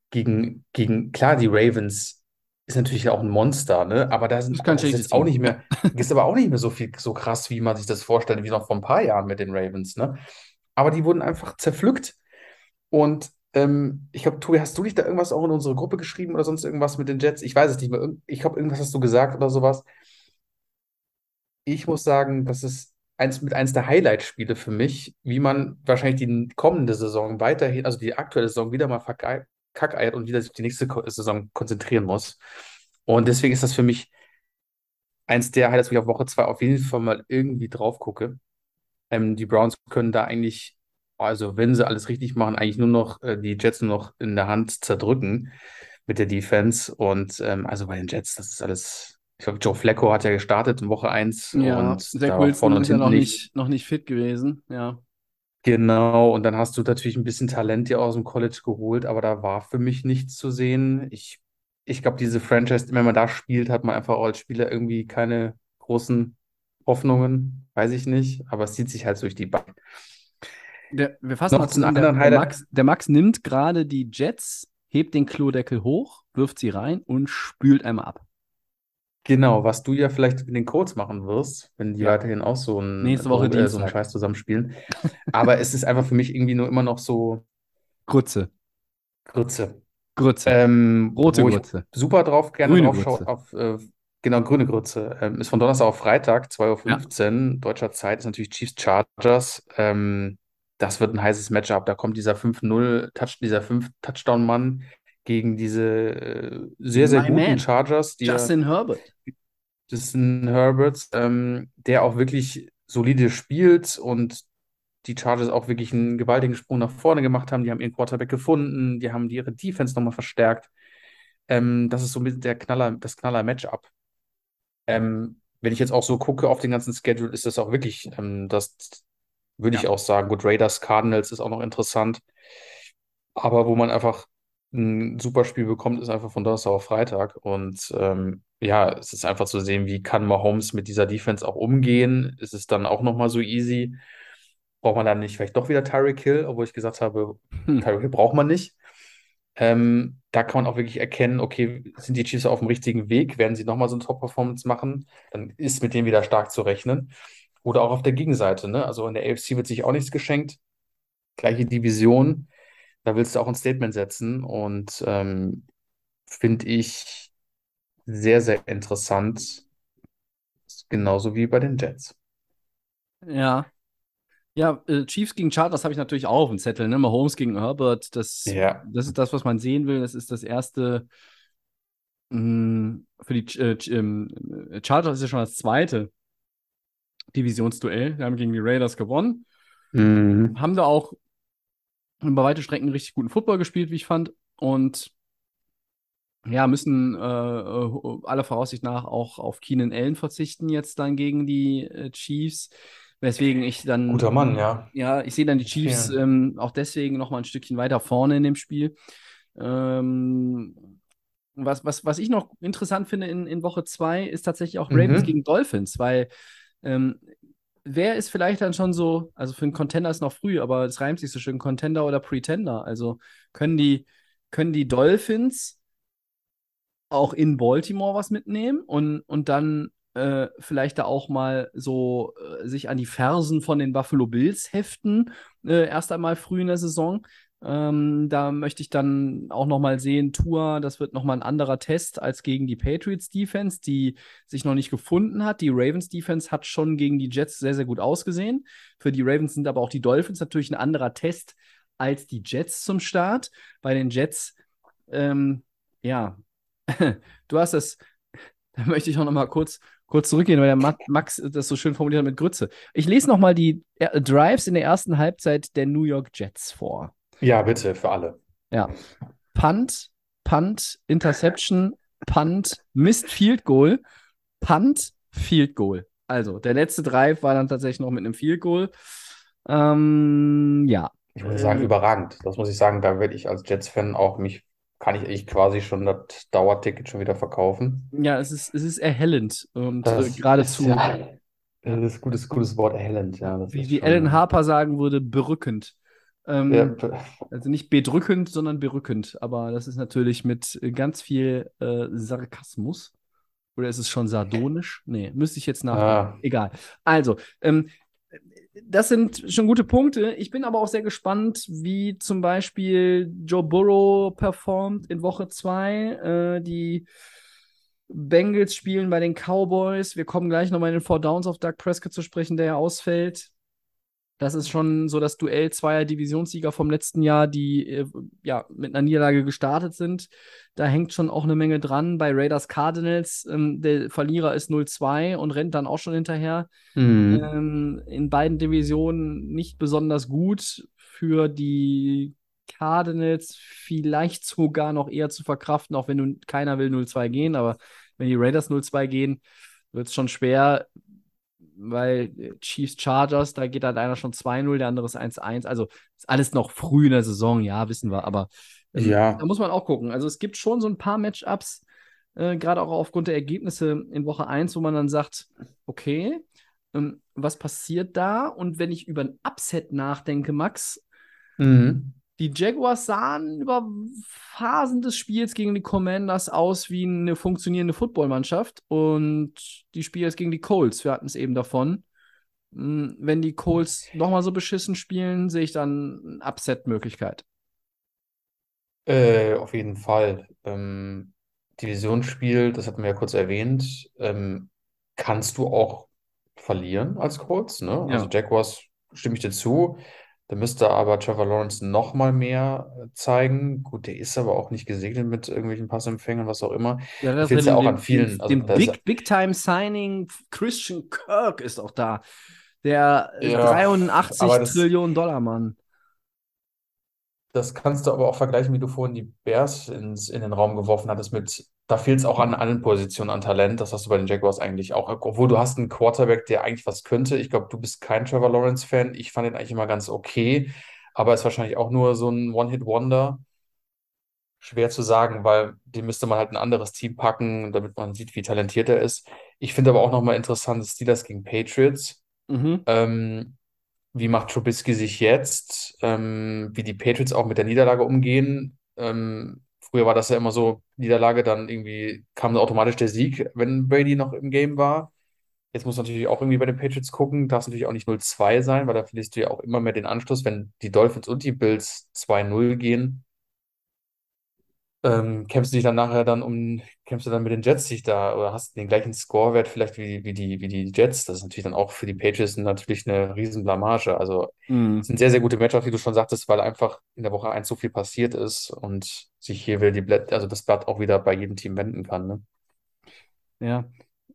gegen, gegen, klar, die Ravens ist natürlich auch ein Monster, ne? Aber da sind Das ist jetzt auch nicht mehr, <laughs> ist aber auch nicht mehr so viel, so krass, wie man sich das vorstellt, wie noch vor ein paar Jahren mit den Ravens, ne? Aber die wurden einfach zerpflückt. Und ähm, ich glaube, Tobi, hast du dich da irgendwas auch in unsere Gruppe geschrieben oder sonst irgendwas mit den Jets? Ich weiß es nicht mehr. Ich glaube, irgendwas hast du gesagt oder sowas. Ich muss sagen, das ist eins mit eins der Highlight-Spiele für mich, wie man wahrscheinlich die kommende Saison weiterhin, also die aktuelle Saison wieder mal verkei- kackeiert und wieder sich auf die nächste Saison konzentrieren muss. Und deswegen ist das für mich eins der Highlights, wo ich auf Woche 2 auf jeden Fall mal irgendwie drauf gucke. Ähm, die Browns können da eigentlich, also wenn sie alles richtig machen, eigentlich nur noch äh, die Jets nur noch in der Hand zerdrücken mit der Defense. Und ähm, also bei den Jets, das ist alles. Ich glaube, Joe Flacco hat ja gestartet in Woche 1 Ja, und Zach Wilson ist ja noch nicht, noch nicht fit gewesen. Ja. Genau, und dann hast du natürlich ein bisschen Talent dir aus dem College geholt, aber da war für mich nichts zu sehen. Ich, ich glaube, diese Franchise, wenn man da spielt, hat man einfach auch als Spieler irgendwie keine großen Hoffnungen, weiß ich nicht, aber es zieht sich halt durch die Bank. Der, wir fassen Noch. Der, anderen der, Highlight. Max, der Max nimmt gerade die Jets, hebt den Klodeckel hoch, wirft sie rein und spült einmal ab. Genau, was du ja vielleicht mit den Codes machen wirst, wenn die Ja. weiterhin auch so ein, Nächste Woche äh, so einen. Scheiß zusammenspielen. <laughs> Aber es ist einfach für mich irgendwie nur immer noch so Grütze. Grütze. Grütze. Ähm, Rote Grütze. super drauf gerne Grüne drauf schaue, Grütze. auf, äh, genau, grüne Grütze. Ähm, ist von Donnerstag auf Freitag, 2.15 Uhr deutscher Zeit, ist natürlich Chiefs Chargers. Ähm, das wird ein heißes Matchup. Da kommt dieser 5-0, Touch, dieser 5-Touchdown-Mann gegen diese äh, sehr, sehr My guten man. Chargers, die ja- Justin Herbert. Justin Herbert, ähm, der auch wirklich solide spielt und die Chargers auch wirklich einen gewaltigen Sprung nach vorne gemacht haben. Die haben ihren Quarterback gefunden, die haben ihre Defense nochmal verstärkt. Ähm, das ist so mit der Knaller, das Knaller-Matchup. Ähm, wenn ich jetzt auch so gucke auf den ganzen Schedule, ist das auch wirklich, ähm, das würde ich Ja. auch sagen. Gut, Raiders, Cardinals ist auch noch interessant. Aber wo man einfach ein super Spiel bekommt, ist einfach von Donnerstag auf Freitag. Und ähm, ja, es ist einfach zu sehen, wie kann Mahomes mit dieser Defense auch umgehen. Ist es dann auch nochmal so easy? Braucht man dann nicht vielleicht doch wieder Tyreek Hill, obwohl ich gesagt habe, Hm. Tyreek Hill braucht man nicht. Ähm, da kann man auch wirklich erkennen, okay, sind die Chiefs auf dem richtigen Weg? Werden sie nochmal so eine Top-Performance machen? Dann ist mit denen wieder stark zu rechnen. Oder auch auf der Gegenseite, ne? Also in der AFC wird sich auch nichts geschenkt. Gleiche Division. Da willst du auch ein Statement setzen und ähm, finde ich sehr, sehr interessant. Genauso wie bei den Jets. Ja. Ja, äh, Chiefs gegen Chargers habe ich natürlich auch auf dem Zettel, ne? Mahomes gegen Herbert, das, Ja. das ist das, was man sehen will. Das ist das erste mh, für die äh, ähm, äh, Chargers ist ja schon das zweite Divisionsduell. Wir haben gegen die Raiders gewonnen. Mhm. Haben da auch über weite Strecken richtig guten Football gespielt, wie ich fand. Und ja, müssen äh, äh, aller Voraussicht nach auch auf Keenan Allen verzichten jetzt dann gegen die äh, Chiefs. Weswegen ich dann Guter Mann, ja. ja, ich sehe dann die Chiefs ähm, auch deswegen noch mal ein Stückchen weiter vorne in dem Spiel. Ähm, was, was, was ich noch interessant finde in, in Woche 2 ist tatsächlich auch Ravens Mhm. gegen Dolphins, weil ähm, wer ist vielleicht dann schon so, also für einen Contender ist noch früh, aber es reimt sich so schön, Contender oder Pretender. Also können die, können die Dolphins auch in Baltimore was mitnehmen und, und dann äh, vielleicht da auch mal so äh, sich an die Fersen von den Buffalo Bills heften, äh, erst einmal früh in der Saison. Ähm, da möchte ich dann auch noch mal sehen, Tua, das wird noch mal ein anderer Test als gegen die Patriots Defense, die sich noch nicht gefunden hat. Die Ravens Defense hat schon gegen die Jets sehr, sehr gut ausgesehen. Für die Ravens sind aber auch die Dolphins natürlich ein anderer Test als die Jets zum Start. Bei den Jets, ähm, ja, <laughs> du hast es, <laughs> da möchte ich auch noch mal kurz, kurz zurückgehen, weil der Ma- Max das so schön formuliert hat mit Grütze. Ich lese noch mal die äh, Drives in der ersten Halbzeit der New York Jets vor. Ja, bitte, für alle. Ja. Punt, Punt, Interception, Punt, Missed Field Goal, Punt, Field Goal. Also, der letzte Drive war dann tatsächlich noch mit einem Field Goal. Ähm, ja. Ich würde sagen, Äh, überragend. Das muss ich sagen, da werde ich als Jets-Fan auch mich, kann ich, ich quasi schon das Dauerticket schon wieder verkaufen. Ja, es ist, es ist erhellend und Das äh, ist geradezu, ja, das ist gutes, gutes Wort, erhellend, ja. Wie, ist wie Alan Harper sagen würde, berückend. Ähm, ja, Also nicht bedrückend, sondern berückend. Aber das ist natürlich mit ganz viel äh, Sarkasmus. Oder ist es schon sardonisch? Nee, müsste ich jetzt nach. Ah. Egal. Also, ähm, das sind schon gute Punkte. Ich bin aber auch sehr gespannt, wie zum Beispiel Joe Burrow performt in Woche 2. Äh, die Bengals spielen bei den Cowboys. Wir kommen gleich nochmal in den Four Downs auf Doug Prescott zu sprechen, der ja ausfällt. Das ist schon so das Duell zweier Divisionssieger vom letzten Jahr, die äh, ja mit einer Niederlage gestartet sind. Da hängt schon auch eine Menge dran. Bei Raiders Cardinals, ähm, der Verlierer ist 0-2 und rennt dann auch schon hinterher. Mhm. Ähm, in beiden Divisionen nicht besonders gut. Für die Cardinals vielleicht sogar noch eher zu verkraften, auch wenn nun keiner will 0-2 gehen. Aber wenn die Raiders 0-2 gehen, wird es schon schwer, weil äh, Chiefs Chargers, da geht halt einer schon 2-0, der andere ist 1-1. Also ist alles noch früh in der Saison, ja, wissen wir. Aber ähm, Ja. da muss man auch gucken. Also es gibt schon so ein paar Matchups, äh, gerade auch aufgrund der Ergebnisse in Woche 1, wo man dann sagt, okay, ähm, was passiert da? Und wenn ich über ein Upset nachdenke, Max, Mhm. Die Jaguars sahen über Phasen des Spiels gegen die Commanders aus wie eine funktionierende Footballmannschaft und die Spiele gegen die Colts, wir hatten es eben davon. Hm, Wenn die Colts nochmal so beschissen spielen, sehe ich dann eine Upset-Möglichkeit. Äh, auf jeden Fall. Ähm, Divisionsspiel, das hatten wir ja kurz erwähnt, ähm, kannst du auch verlieren als Colts, ne? Also Ja. Jaguars stimme ich dir zu. Da müsste aber Trevor Lawrence noch mal mehr äh, zeigen. Gut, der ist aber auch nicht gesegnet mit irgendwelchen Passempfängern, was auch immer. Ja, Da das fehlt es ja auch an vielen. Also ist Big, Big Time Signing Christian Kirk ist auch da. Der äh, Ja, 83 aber das- Trillionen Dollar Mann. Das kannst du aber auch vergleichen, wie du vorhin die Bears ins, in den Raum geworfen hattest mit, da fehlt es auch an allen Positionen an Talent. Das hast du bei den Jaguars eigentlich auch. Obwohl du hast einen Quarterback, der eigentlich was könnte. Ich glaube, du bist kein Trevor Lawrence-Fan. Ich fand ihn eigentlich immer ganz okay, aber ist wahrscheinlich auch nur so ein One-Hit-Wonder. Schwer zu sagen, weil die müsste man halt ein anderes Team packen, damit man sieht, wie talentiert er ist. Ich finde aber auch nochmal interessant, Steelers gegen Patriots. Mhm. Ähm, wie macht Trubisky sich jetzt? Ähm, wie die Patriots auch mit der Niederlage umgehen? Ähm, früher war das ja immer so, Niederlage, dann irgendwie kam automatisch der Sieg, wenn Brady noch im Game war. Jetzt muss natürlich auch irgendwie bei den Patriots gucken, darf natürlich auch nicht 0-2 sein, weil da verlierst du ja auch immer mehr den Anschluss, wenn die Dolphins und die Bills 2-0 gehen. Ähm, kämpfst du dich dann nachher dann um, kämpfst du dann mit den Jets dich da oder hast den gleichen Scorewert vielleicht wie, wie die, wie die Jets? Das ist natürlich dann auch für die Patriots natürlich eine riesen Blamage. Also es sind sehr, sehr gute Matchups, wie du schon sagtest, weil einfach in der Woche 1 so viel passiert ist und sich hier wieder die Blatt, also das Blatt auch wieder bei jedem Team wenden kann. Ne? Ja.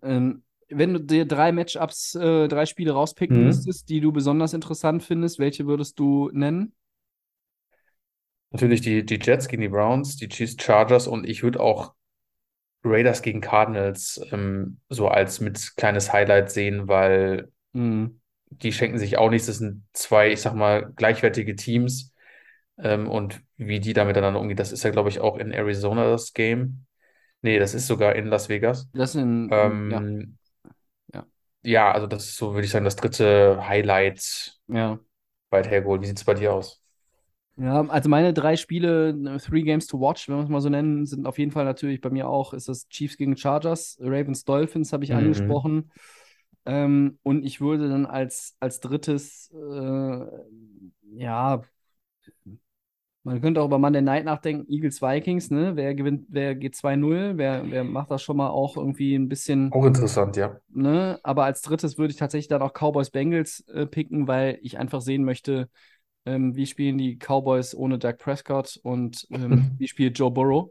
Ähm, wenn du dir drei Matchups, äh, drei Spiele rauspicken Mhm. müsstest, die du besonders interessant findest, welche würdest du nennen? Natürlich die, die Jets gegen die Browns, die Chiefs, Chargers und ich würde auch Raiders gegen Cardinals ähm, so als mit kleines Highlight sehen, weil Mhm. die schenken sich auch nichts. Das sind zwei, ich sag mal, gleichwertige Teams. Ähm, und wie die da miteinander umgehen, das ist ja, glaube ich, auch in Arizona das Game. Nee, das ist sogar in Las Vegas. Das ja, Ähm, Ja. ja, also das ist so, würde ich sagen, das dritte Highlight ja. weit hergeholt. Wie sieht es bei dir aus? Ja, also meine drei Spiele, Three Games to Watch, wenn wir es mal so nennen, sind auf jeden Fall natürlich bei mir auch, ist das Chiefs gegen Chargers, Ravens Dolphins habe ich Mhm. angesprochen. Ähm, und ich würde dann als, als drittes, äh, ja, man könnte auch über Monday Night nachdenken, Eagles Vikings, ne? Wer gewinnt, wer geht 2-0, wer, wer macht das schon mal auch irgendwie ein bisschen, Auch interessant, ja. ne? Aber als drittes würde ich tatsächlich dann auch Cowboys Bengals äh, picken, weil ich einfach sehen möchte, ähm, wie spielen die Cowboys ohne Dak Prescott und ähm, <laughs> wie spielt Joe Burrow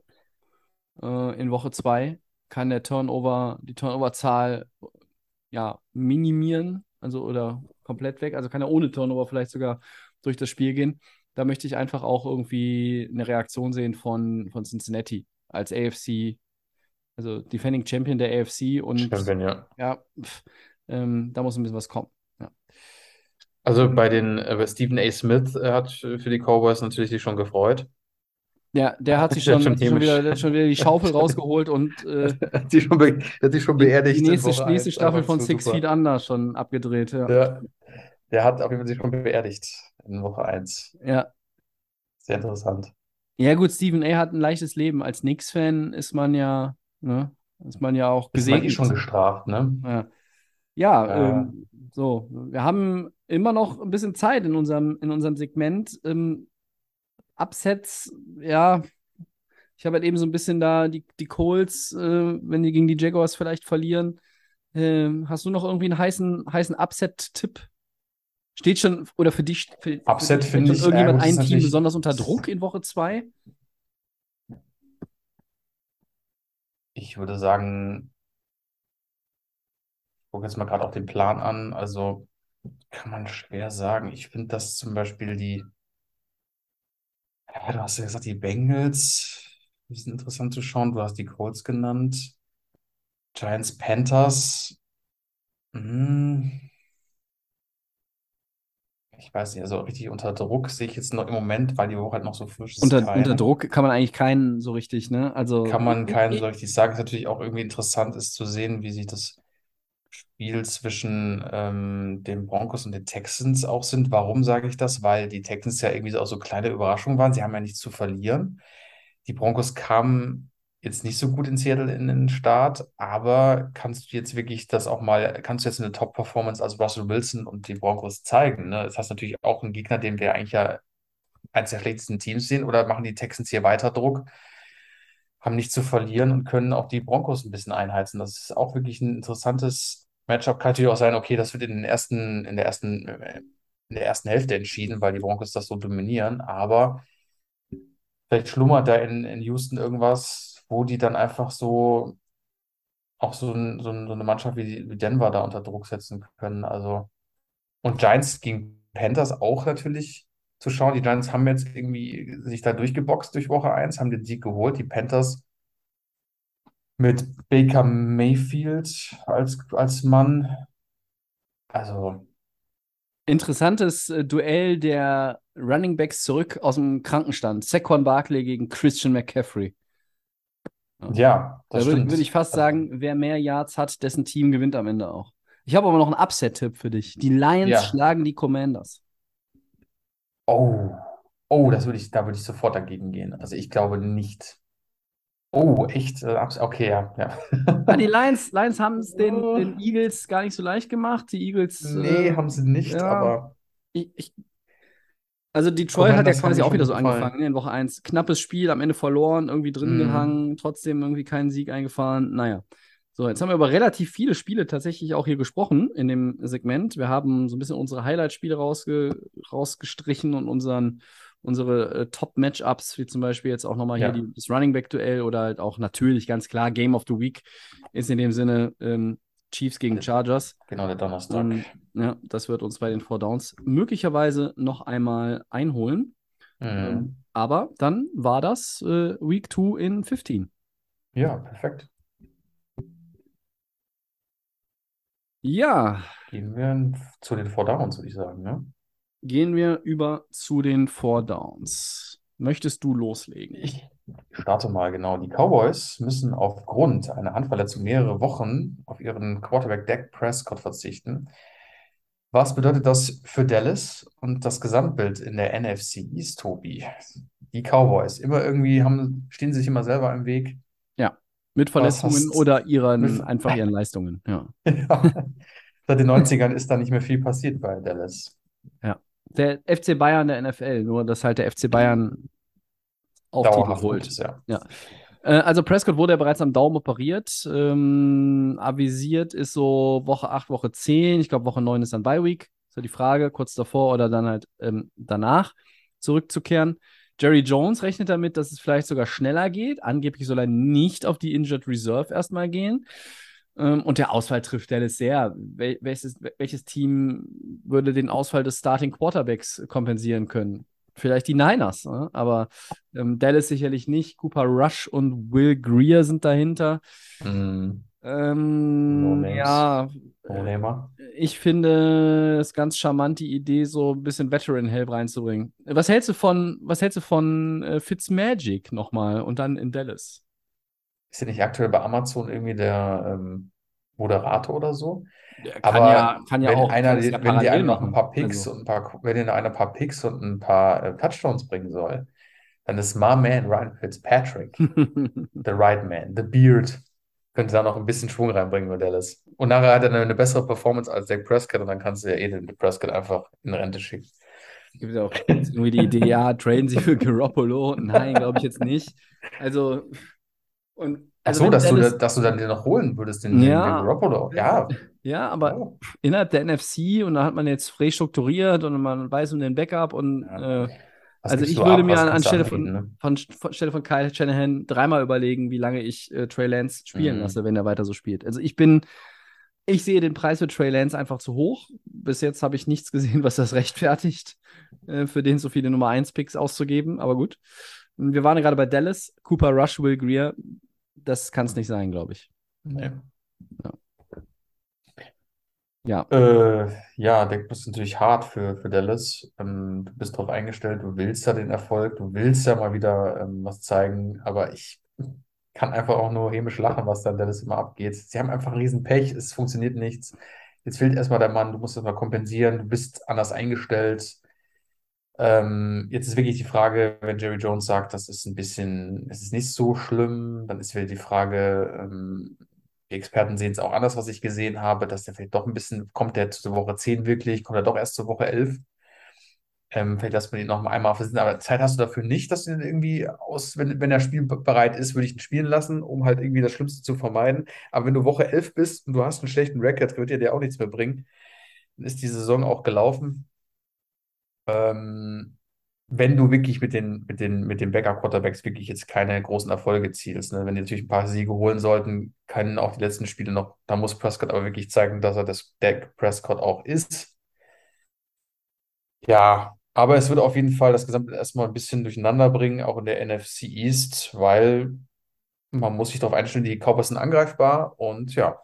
äh, in Woche 2? Kann der Turnover, die Turnover-Zahl ja, minimieren, also oder komplett weg, also kann er ohne Turnover vielleicht sogar durch das Spiel gehen. Da möchte ich einfach auch irgendwie eine Reaktion sehen von, von Cincinnati als AFC, also Defending Champion der AFC und Champion, ja. ja, pff, ähm, da muss ein bisschen was kommen. Also bei den, äh, bei Stephen A. Smith äh, hat für die Cowboys natürlich sich schon gefreut. Ja, der hat sich <laughs> Der schon, schon schon, wieder, der schon wieder die Schaufel <laughs> rausgeholt und <laughs> äh, Hat sich schon, be hat sich schon beerdigt die nächste, nächste 1. Staffel von Six super. Feet Under schon abgedreht. Ja. Ja, der hat auf jeden Fall sich schon beerdigt in Woche 1. Ja. Sehr interessant. Ja, gut, Stephen A. hat ein leichtes Leben. Als Knicks-Fan ist man ja, ne, ist man ja auch Ist man eh schon gestraft, ne? Ja, ja Ja. ähm, so, wir haben immer noch ein bisschen Zeit in unserem, in unserem Segment. Ähm, Upsets, ja, ich habe halt eben so ein bisschen da die, die Colts, äh, wenn die gegen die Jaguars vielleicht verlieren. Ähm, hast du noch irgendwie einen heißen, heißen Upset-Tipp? Steht schon, oder für dich, für, für Upset dich finde steht schon ich, ja irgendjemand ein Team besonders unter Druck in Woche 2? Ich würde sagen, gucke jetzt mal gerade auch den Plan an. Also kann man schwer sagen. Ich finde, dass zum Beispiel die, ja, du hast ja gesagt, die Bengals, die sind interessant zu schauen. Du hast die Colts genannt. Giants, Panthers. Hm. Ich weiß nicht, also richtig unter Druck sehe ich jetzt noch im Moment, weil die Woche halt noch so frisch ist, Unter, unter Druck kann man eigentlich keinen so richtig, ne? Also Kann man keinen so richtig sagen. Ist natürlich auch irgendwie interessant ist zu sehen, wie sich das Spiel zwischen ähm, den Broncos und den Texans auch sind. Warum sage ich das? Weil die Texans ja irgendwie auch so kleine Überraschungen waren. Sie haben ja nichts zu verlieren. Die Broncos kamen jetzt nicht so gut in Seattle in den Start, aber kannst du jetzt wirklich das auch mal, kannst du jetzt eine Top-Performance als Russell Wilson und die Broncos zeigen? Ne? Das heißt natürlich auch einen Gegner, den wir eigentlich ja eines der schlechtesten Teams sehen, oder machen die Texans hier weiter Druck? Haben nichts zu verlieren und können auch die Broncos ein bisschen einheizen. Das ist auch wirklich ein interessantes Matchup. Kann natürlich auch sein, okay, das wird in den ersten, in der ersten, in der ersten Hälfte entschieden, weil die Broncos das so dominieren. Aber vielleicht schlummert da in, in Houston irgendwas, wo die dann einfach so auch so, ein, so eine Mannschaft wie, wie Denver da unter Druck setzen können. Also und Giants gegen Panthers auch natürlich zu schauen. Die Giants haben jetzt irgendwie sich da durchgeboxt durch Woche 1, haben den Sieg geholt. Die Panthers mit Baker Mayfield als, als Mann. Also, Interessantes äh, Duell der Running Backs zurück aus dem Krankenstand. Saquon Barkley gegen Christian McCaffrey. Ja, Da das würde stimmt. würd ich fast sagen, wer mehr Yards hat, dessen Team gewinnt am Ende auch. Ich habe aber noch einen Upset-Tipp für dich. Die Lions Ja. schlagen die Commanders. Oh, oh, das würde ich, da würde ich sofort dagegen gehen. Also ich glaube nicht. Oh, echt? Äh, Okay, ja, ja. Ah, die Lions, Lions haben es den, den Eagles gar nicht so leicht gemacht. Die Eagles. Nee, äh, haben sie nicht, ja. aber ich, ich, also Detroit hat ja quasi auch wieder so gefallen. angefangen, ne, in Woche 1. Knappes Spiel, am Ende verloren, irgendwie drin Mhm. gehangen, trotzdem irgendwie keinen Sieg eingefahren. Naja. So, jetzt haben wir über relativ viele Spiele tatsächlich auch hier gesprochen in dem Segment. Wir haben so ein bisschen unsere Highlight-Spiele rausge rausgestrichen und unseren, unsere äh, Top-Matchups, wie zum Beispiel jetzt auch nochmal hier Ja. die, das Running Back-Duell oder halt auch natürlich ganz klar Game of the Week ist in dem Sinne ähm, Chiefs gegen Chargers. genau der Donnerstag. Und ja, das wird uns bei den Four Downs möglicherweise noch einmal einholen. Mhm. Ähm, aber dann war das äh, Week 2 in 15. Ja, perfekt. Ja, Gehen wir zu den Four Downs, würde ich sagen, ne? gehen wir über zu den Four Downs. Möchtest du loslegen? Ich starte mal genau. Die Cowboys müssen aufgrund einer Handverletzung mehrere Wochen auf ihren Quarterback Dak Prescott verzichten. Was bedeutet das für Dallas und das Gesamtbild in der NFC East, Tobi? Die Cowboys, immer irgendwie haben, stehen sie sich immer selber im Weg. Mit Verletzungen oder ihren, mit- einfach ihren Leistungen. Ja. <laughs> Ja. Seit den 90ern ist da nicht mehr viel passiert bei Dallas. Der FC Bayern der NFL, nur dass halt der FC Bayern auch Titel holt. ist, ja. Äh, also Prescott wurde ja bereits am Daumen operiert. Ähm, avisiert ist so Woche 8, Woche 10. Ich glaube, Woche 9 ist dann Bye Week. Ja die Frage, kurz davor oder dann halt ähm, danach zurückzukehren. Jerry Jones rechnet damit, dass es vielleicht sogar schneller geht. Angeblich soll er nicht auf die Injured Reserve erstmal gehen. Ähm, und der Ausfall trifft Dallas sehr. Wel welches, welches Team würde den Ausfall des Starting Quarterbacks kompensieren können? Vielleicht die Niners, ne? aber ähm, Dallas sicherlich nicht. Cooper Rush und Will Greer sind dahinter. Mhm. Ähm, No names. ja, No-Namer. ich finde es ganz charmant, die Idee, so ein bisschen Veteran-Help reinzubringen. Was hältst du von, was hältst du von äh, Fitzmagic nochmal und dann in Dallas? Ist ja nicht aktuell bei Amazon irgendwie der ähm, Moderator oder so? Der Aber ja, kann ja wenn auch, einer, kann ja wenn dir einer noch ein paar Picks Also. und ein paar, wenn dir einer ein paar Picks und ein paar äh, Touchdowns bringen soll, dann ist my man Ryan Fitzpatrick, <laughs> the right man, the beard, könnte da noch ein bisschen Schwung reinbringen bei Dallas. Und nachher hat er eine, bessere Performance als Dak Prescott und dann kannst du ja eh den Prescott einfach in Rente schicken. Gibt ja auch irgendwie die Idee, ja, traden sie für Garoppolo. Nein, glaube ich jetzt nicht. Also, und Ach also so, wenn dass du, Dallas- dass du dann den noch holen würdest, den, den, Ja. den Garoppolo. Ja. ja, aber Oh. innerhalb der NFC und da hat man jetzt restrukturiert und man weiß um den Backup und Ja. äh, Was also ich würde ab? mir an, anstelle von, ne? von, von Stelle von Kyle Shanahan dreimal überlegen, wie lange ich äh, Trey Lance spielen Mhm. lasse, wenn er weiter so spielt. Also ich bin, ich sehe den Preis für Trey Lance einfach zu hoch. Bis jetzt habe ich nichts gesehen, was das rechtfertigt, äh, für den so viele Nummer 1 Picks auszugeben. Aber gut. Wir waren gerade bei Dallas, Cooper Rush, Will Greer. Das kann es nicht sein, glaube ich. Nee. Ja. Äh, ja, der ist natürlich hart für, für Dallas. Ähm, du bist darauf eingestellt, du willst ja den Erfolg, du willst ja mal wieder ähm, was zeigen, aber ich kann einfach auch nur hämisch lachen, was da in Dallas immer abgeht. Sie haben einfach riesen Pech, es funktioniert nichts. Jetzt fehlt erstmal der Mann, du musst das mal kompensieren, du bist anders eingestellt. Ähm, jetzt ist wirklich die Frage, wenn Jerry Jones sagt, das ist ein bisschen, es ist nicht so schlimm, dann ist wieder die Frage, ähm, die Experten sehen es auch anders, was ich gesehen habe, dass der vielleicht doch ein bisschen, kommt der zur Woche 10 wirklich, kommt er doch erst zur Woche 11. Ähm, vielleicht lässt man ihn noch mal einmal versitzen, aber Zeit hast du dafür nicht, dass du ihn irgendwie aus, wenn, wenn er spielbereit ist, würde ich ihn spielen lassen, um halt irgendwie das Schlimmste zu vermeiden. Aber wenn du Woche 11 bist und du hast einen schlechten Record, wird dir der auch nichts mehr bringen. Dann ist die Saison auch gelaufen. Ähm, wenn du wirklich mit den, mit den, mit den Backup-Quarterbacks wirklich jetzt keine großen Erfolge zielst, ne? Wenn die natürlich ein paar Siege holen sollten, können auch die letzten Spiele noch, da muss Prescott aber wirklich zeigen, dass er das Dak Prescott auch ist. Ja, aber es wird auf jeden Fall das Gesamte erstmal ein bisschen durcheinander bringen, auch in der NFC East, weil man muss sich darauf einstellen, die Cowboys sind angreifbar und ja,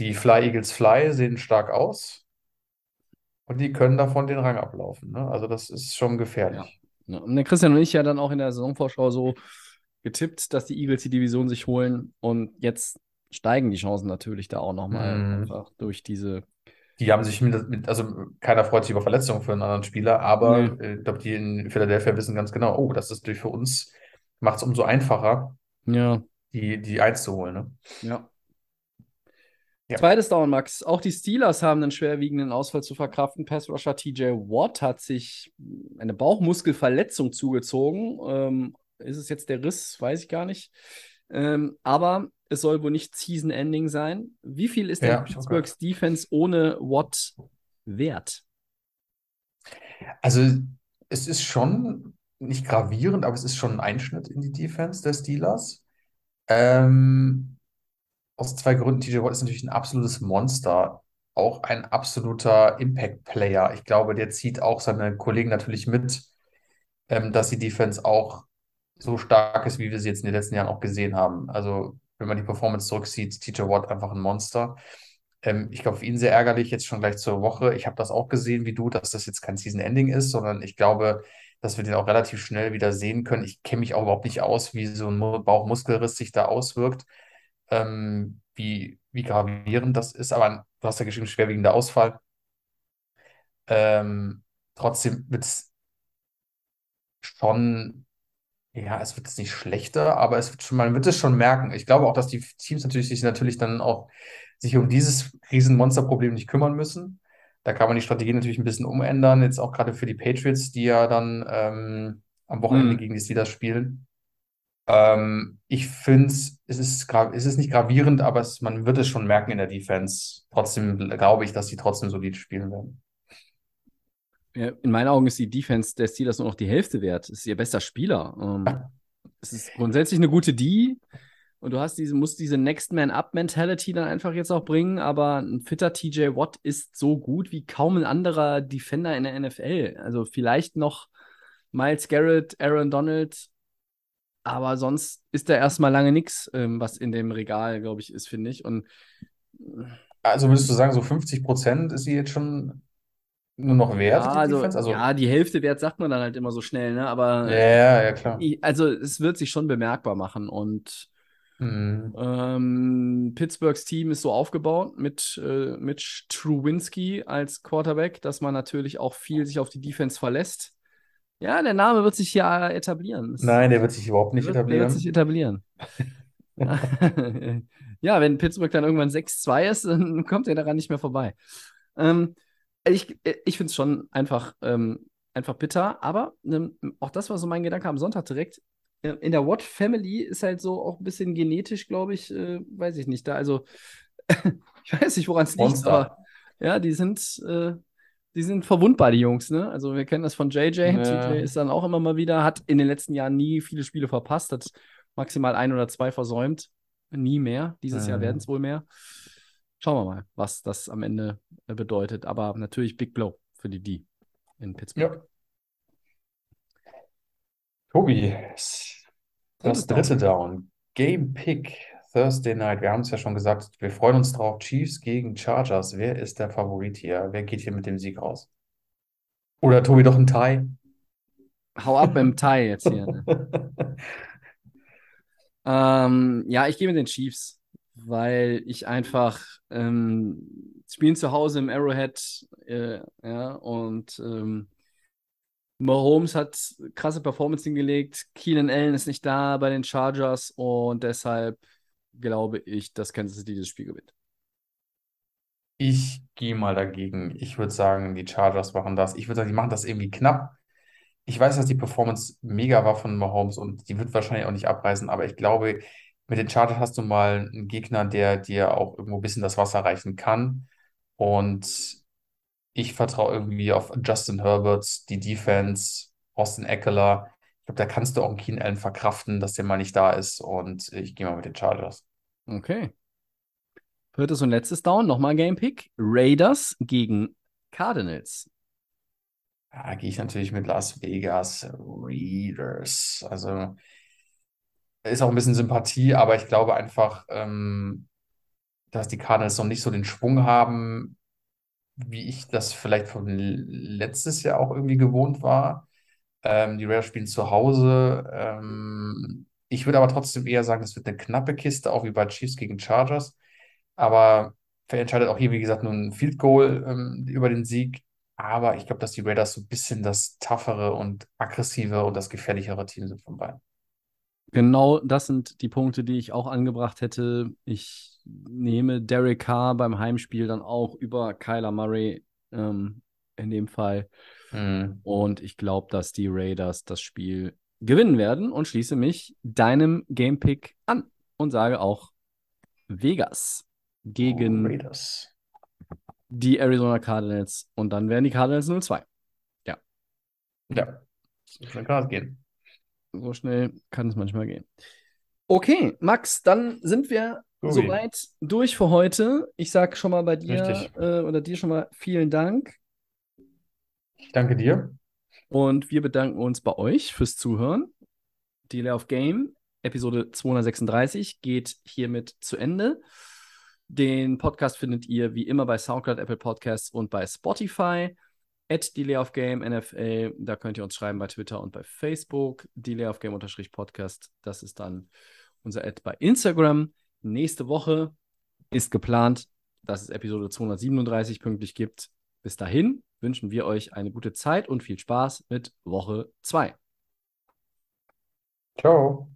die Fly Eagles Fly sehen stark aus. Und die können davon den Rang ablaufen. Ne? Also das ist schon gefährlich. Ja. Und der Christian und ich ja dann auch in der Saisonvorschau so getippt, dass die Eagles die Division sich holen. Und jetzt steigen die Chancen natürlich da auch nochmal Mhm. einfach durch diese. Die haben sich mit, mit, also keiner freut sich über Verletzungen für einen anderen Spieler, aber äh, ich glaube, die in Philadelphia wissen ganz genau, oh, das ist natürlich für uns, macht es umso einfacher, Ja, die, die Eins zu holen. Ne? ja. Ja. Zweites Down, Max. Auch die Steelers haben einen schwerwiegenden Ausfall zu verkraften. Pass-Rusher TJ Watt hat sich eine Bauchmuskelverletzung zugezogen. Ähm, ist es jetzt der Riss? Weiß ich gar nicht. Ähm, aber es soll wohl nicht Season-Ending sein. Wie viel ist Ja, auch Pittsburghs Defense ohne Watt wert? Also es ist schon nicht gravierend, aber es ist schon ein Einschnitt in die Defense der Steelers. Ähm, aus zwei Gründen. TJ Watt ist natürlich ein absolutes Monster, auch ein absoluter Impact-Player. Ich glaube, der zieht auch seine Kollegen natürlich mit, ähm, dass die Defense auch so stark ist, wie wir sie jetzt in den letzten Jahren auch gesehen haben. Also, wenn man die Performance zurücksieht, TJ Watt einfach ein Monster. Ähm, ich glaube, für ihn sehr ärgerlich, jetzt schon gleich zur Woche. Ich habe das auch gesehen wie du, dass das jetzt kein Season-Ending ist, sondern ich glaube, dass wir den auch relativ schnell wieder sehen können. Ich kenne mich auch überhaupt nicht aus, wie so ein Mu- Bauchmuskelriss sich da auswirkt, ähm, wie, wie gravierend das ist. Aber du hast ja geschrieben, schwerwiegender Ausfall. Ähm, trotzdem wird es schon, ja, es wird jetzt nicht schlechter, aber es wird schon, man wird es schon merken. Ich glaube auch, dass die Teams natürlich sich natürlich dann auch sich um dieses Riesenmonsterproblem nicht kümmern müssen. Da kann man die Strategie natürlich ein bisschen umändern, jetzt auch gerade für die Patriots, die ja dann ähm, am Wochenende Mhm. gegen die Steelers spielen. Ähm, ich finde es ist, es ist nicht gravierend, aber es, man wird es schon merken in der Defense. Trotzdem glaube ich, dass sie trotzdem solid spielen werden. Ja, in meinen Augen ist die Defense der Steelers nur noch die Hälfte wert. Es ist ihr bester Spieler. Ähm, es ist grundsätzlich eine gute D. Und du hast diese, musst diese Next Man Up Mentality dann einfach jetzt auch bringen. Aber ein fitter TJ Watt ist so gut wie kaum ein anderer Defender in der NFL. Also vielleicht noch Miles Garrett, Aaron Donald. Aber sonst ist da erstmal lange nichts, ähm, was in dem Regal, glaube ich, ist, finde ich. Und Also würdest du sagen, so 50 Prozent ist sie jetzt schon nur noch wert, ja, die also? Also, ja, die Hälfte wert sagt man dann halt immer so schnell, ne? Aber ja, ja, klar. Also es wird sich schon bemerkbar machen und Mhm. ähm, Pittsburghs Team ist so aufgebaut mit, äh, mit Truwinski als Quarterback, dass man natürlich auch viel sich auf die Defense verlässt. Ja, der Name wird sich ja etablieren. Es- Nein, der wird sich überhaupt nicht wird, der wird sich etablieren. etablieren. <laughs> <laughs> ja, wenn Pittsburgh dann irgendwann 6-2 ist, dann kommt er daran nicht mehr vorbei. Ähm, ich ich finde es schon einfach, ähm, einfach bitter, aber ähm, auch das war so mein Gedanke am Sonntag direkt. Äh, In der Watt Family ist halt so auch ein bisschen genetisch, glaube ich, äh, weiß ich nicht. Da, also, <laughs> ich weiß nicht, woran es liegt, aber ja, die sind, äh, die sind verwundbar, die Jungs, ne? Also, wir kennen das von JJ. Ja. Ist dann auch immer mal wieder, hat in den letzten Jahren nie viele Spiele verpasst, hat maximal ein oder zwei versäumt. Nie mehr. Dieses Jahr Mhm. werden es wohl mehr. Schauen wir mal, was das am Ende äh, bedeutet. Aber natürlich Big Blow für die D in Pittsburgh. Ja. Tobi, das dritte Down. Game Pick Thursday Night. Wir haben es ja schon gesagt, wir freuen uns drauf. Chiefs gegen Chargers. Wer ist der Favorit hier? Wer geht hier mit dem Sieg raus? Oder Tobi doch ein Tie? Hau ab im Tie jetzt hier. Ne? <laughs> Ähm, ja, ich gehe mit den Chiefs, weil ich einfach ähm, spielen zu Hause im Arrowhead, äh, ja, und ähm, Mahomes hat krasse Performance hingelegt. Keenan Allen ist nicht da bei den Chargers und deshalb glaube ich, dass Kansas City das Spiel gewinnt. Ich gehe mal dagegen. Ich würde sagen, die Chargers machen das. Ich würde sagen, die machen das irgendwie knapp. Ich weiß, dass die Performance mega war von Mahomes und die wird wahrscheinlich auch nicht abreißen, aber ich glaube, mit den Chargers hast du mal einen Gegner, der dir auch irgendwo ein bisschen das Wasser reichen kann. Und ich vertraue irgendwie auf Justin Herbert, die Defense, Austin Eckler. Ich glaube, da kannst du auch einen Keenan Allen verkraften, dass der mal nicht da ist. Und ich gehe mal mit den Chargers. Okay. Viertes und letztes Down, nochmal Game Pick. Raiders gegen Cardinals. Da gehe ich natürlich mit Las Vegas Raiders. Also ist auch ein bisschen Sympathie, aber ich glaube einfach, ähm, dass die Cardinals noch nicht so den Schwung haben. wie ich das vielleicht von letztes Jahr auch irgendwie gewohnt war. Ähm, die Raiders spielen zu Hause. Ähm, ich würde aber trotzdem eher sagen, es wird eine knappe Kiste, auch wie bei Chiefs gegen Chargers. Aber entscheidet auch hier, wie gesagt, nur ein Field Goal ähm, über den Sieg. Aber ich glaube, dass die Raiders so ein bisschen das toughere und aggressive und das gefährlichere Team sind von beiden. Genau das sind die Punkte, die ich auch angebracht hätte. Ich nehme Derek Carr beim Heimspiel dann auch über Kyler Murray ähm, in dem Fall. Mhm. Und ich glaube, dass die Raiders das Spiel gewinnen werden und schließe mich deinem Gamepick an und sage auch Vegas gegen oh, Raiders die Arizona Cardinals und dann werden die Cardinals 0-2. Ja. Ja. So schnell kann es gehen. So schnell kann es manchmal gehen. Okay, Max, dann sind wir Ui. soweit durch für heute. Ich sage schon mal bei dir äh, oder dir schon mal vielen Dank. Ich danke dir. Und wir bedanken uns bei euch fürs Zuhören. Delay of Game, Episode 236, geht hiermit zu Ende. Den Podcast findet ihr wie immer bei SoundCloud, Apple Podcasts und bei Spotify. At Delay of Game NFL, da könnt ihr uns schreiben bei Twitter und bei Facebook. Delay of Game Podcast, das ist dann unser Ad bei Instagram. Nächste Woche ist geplant, dass es Episode 237 pünktlich gibt. Bis dahin wünschen wir euch eine gute Zeit und viel Spaß mit Woche 2. Ciao.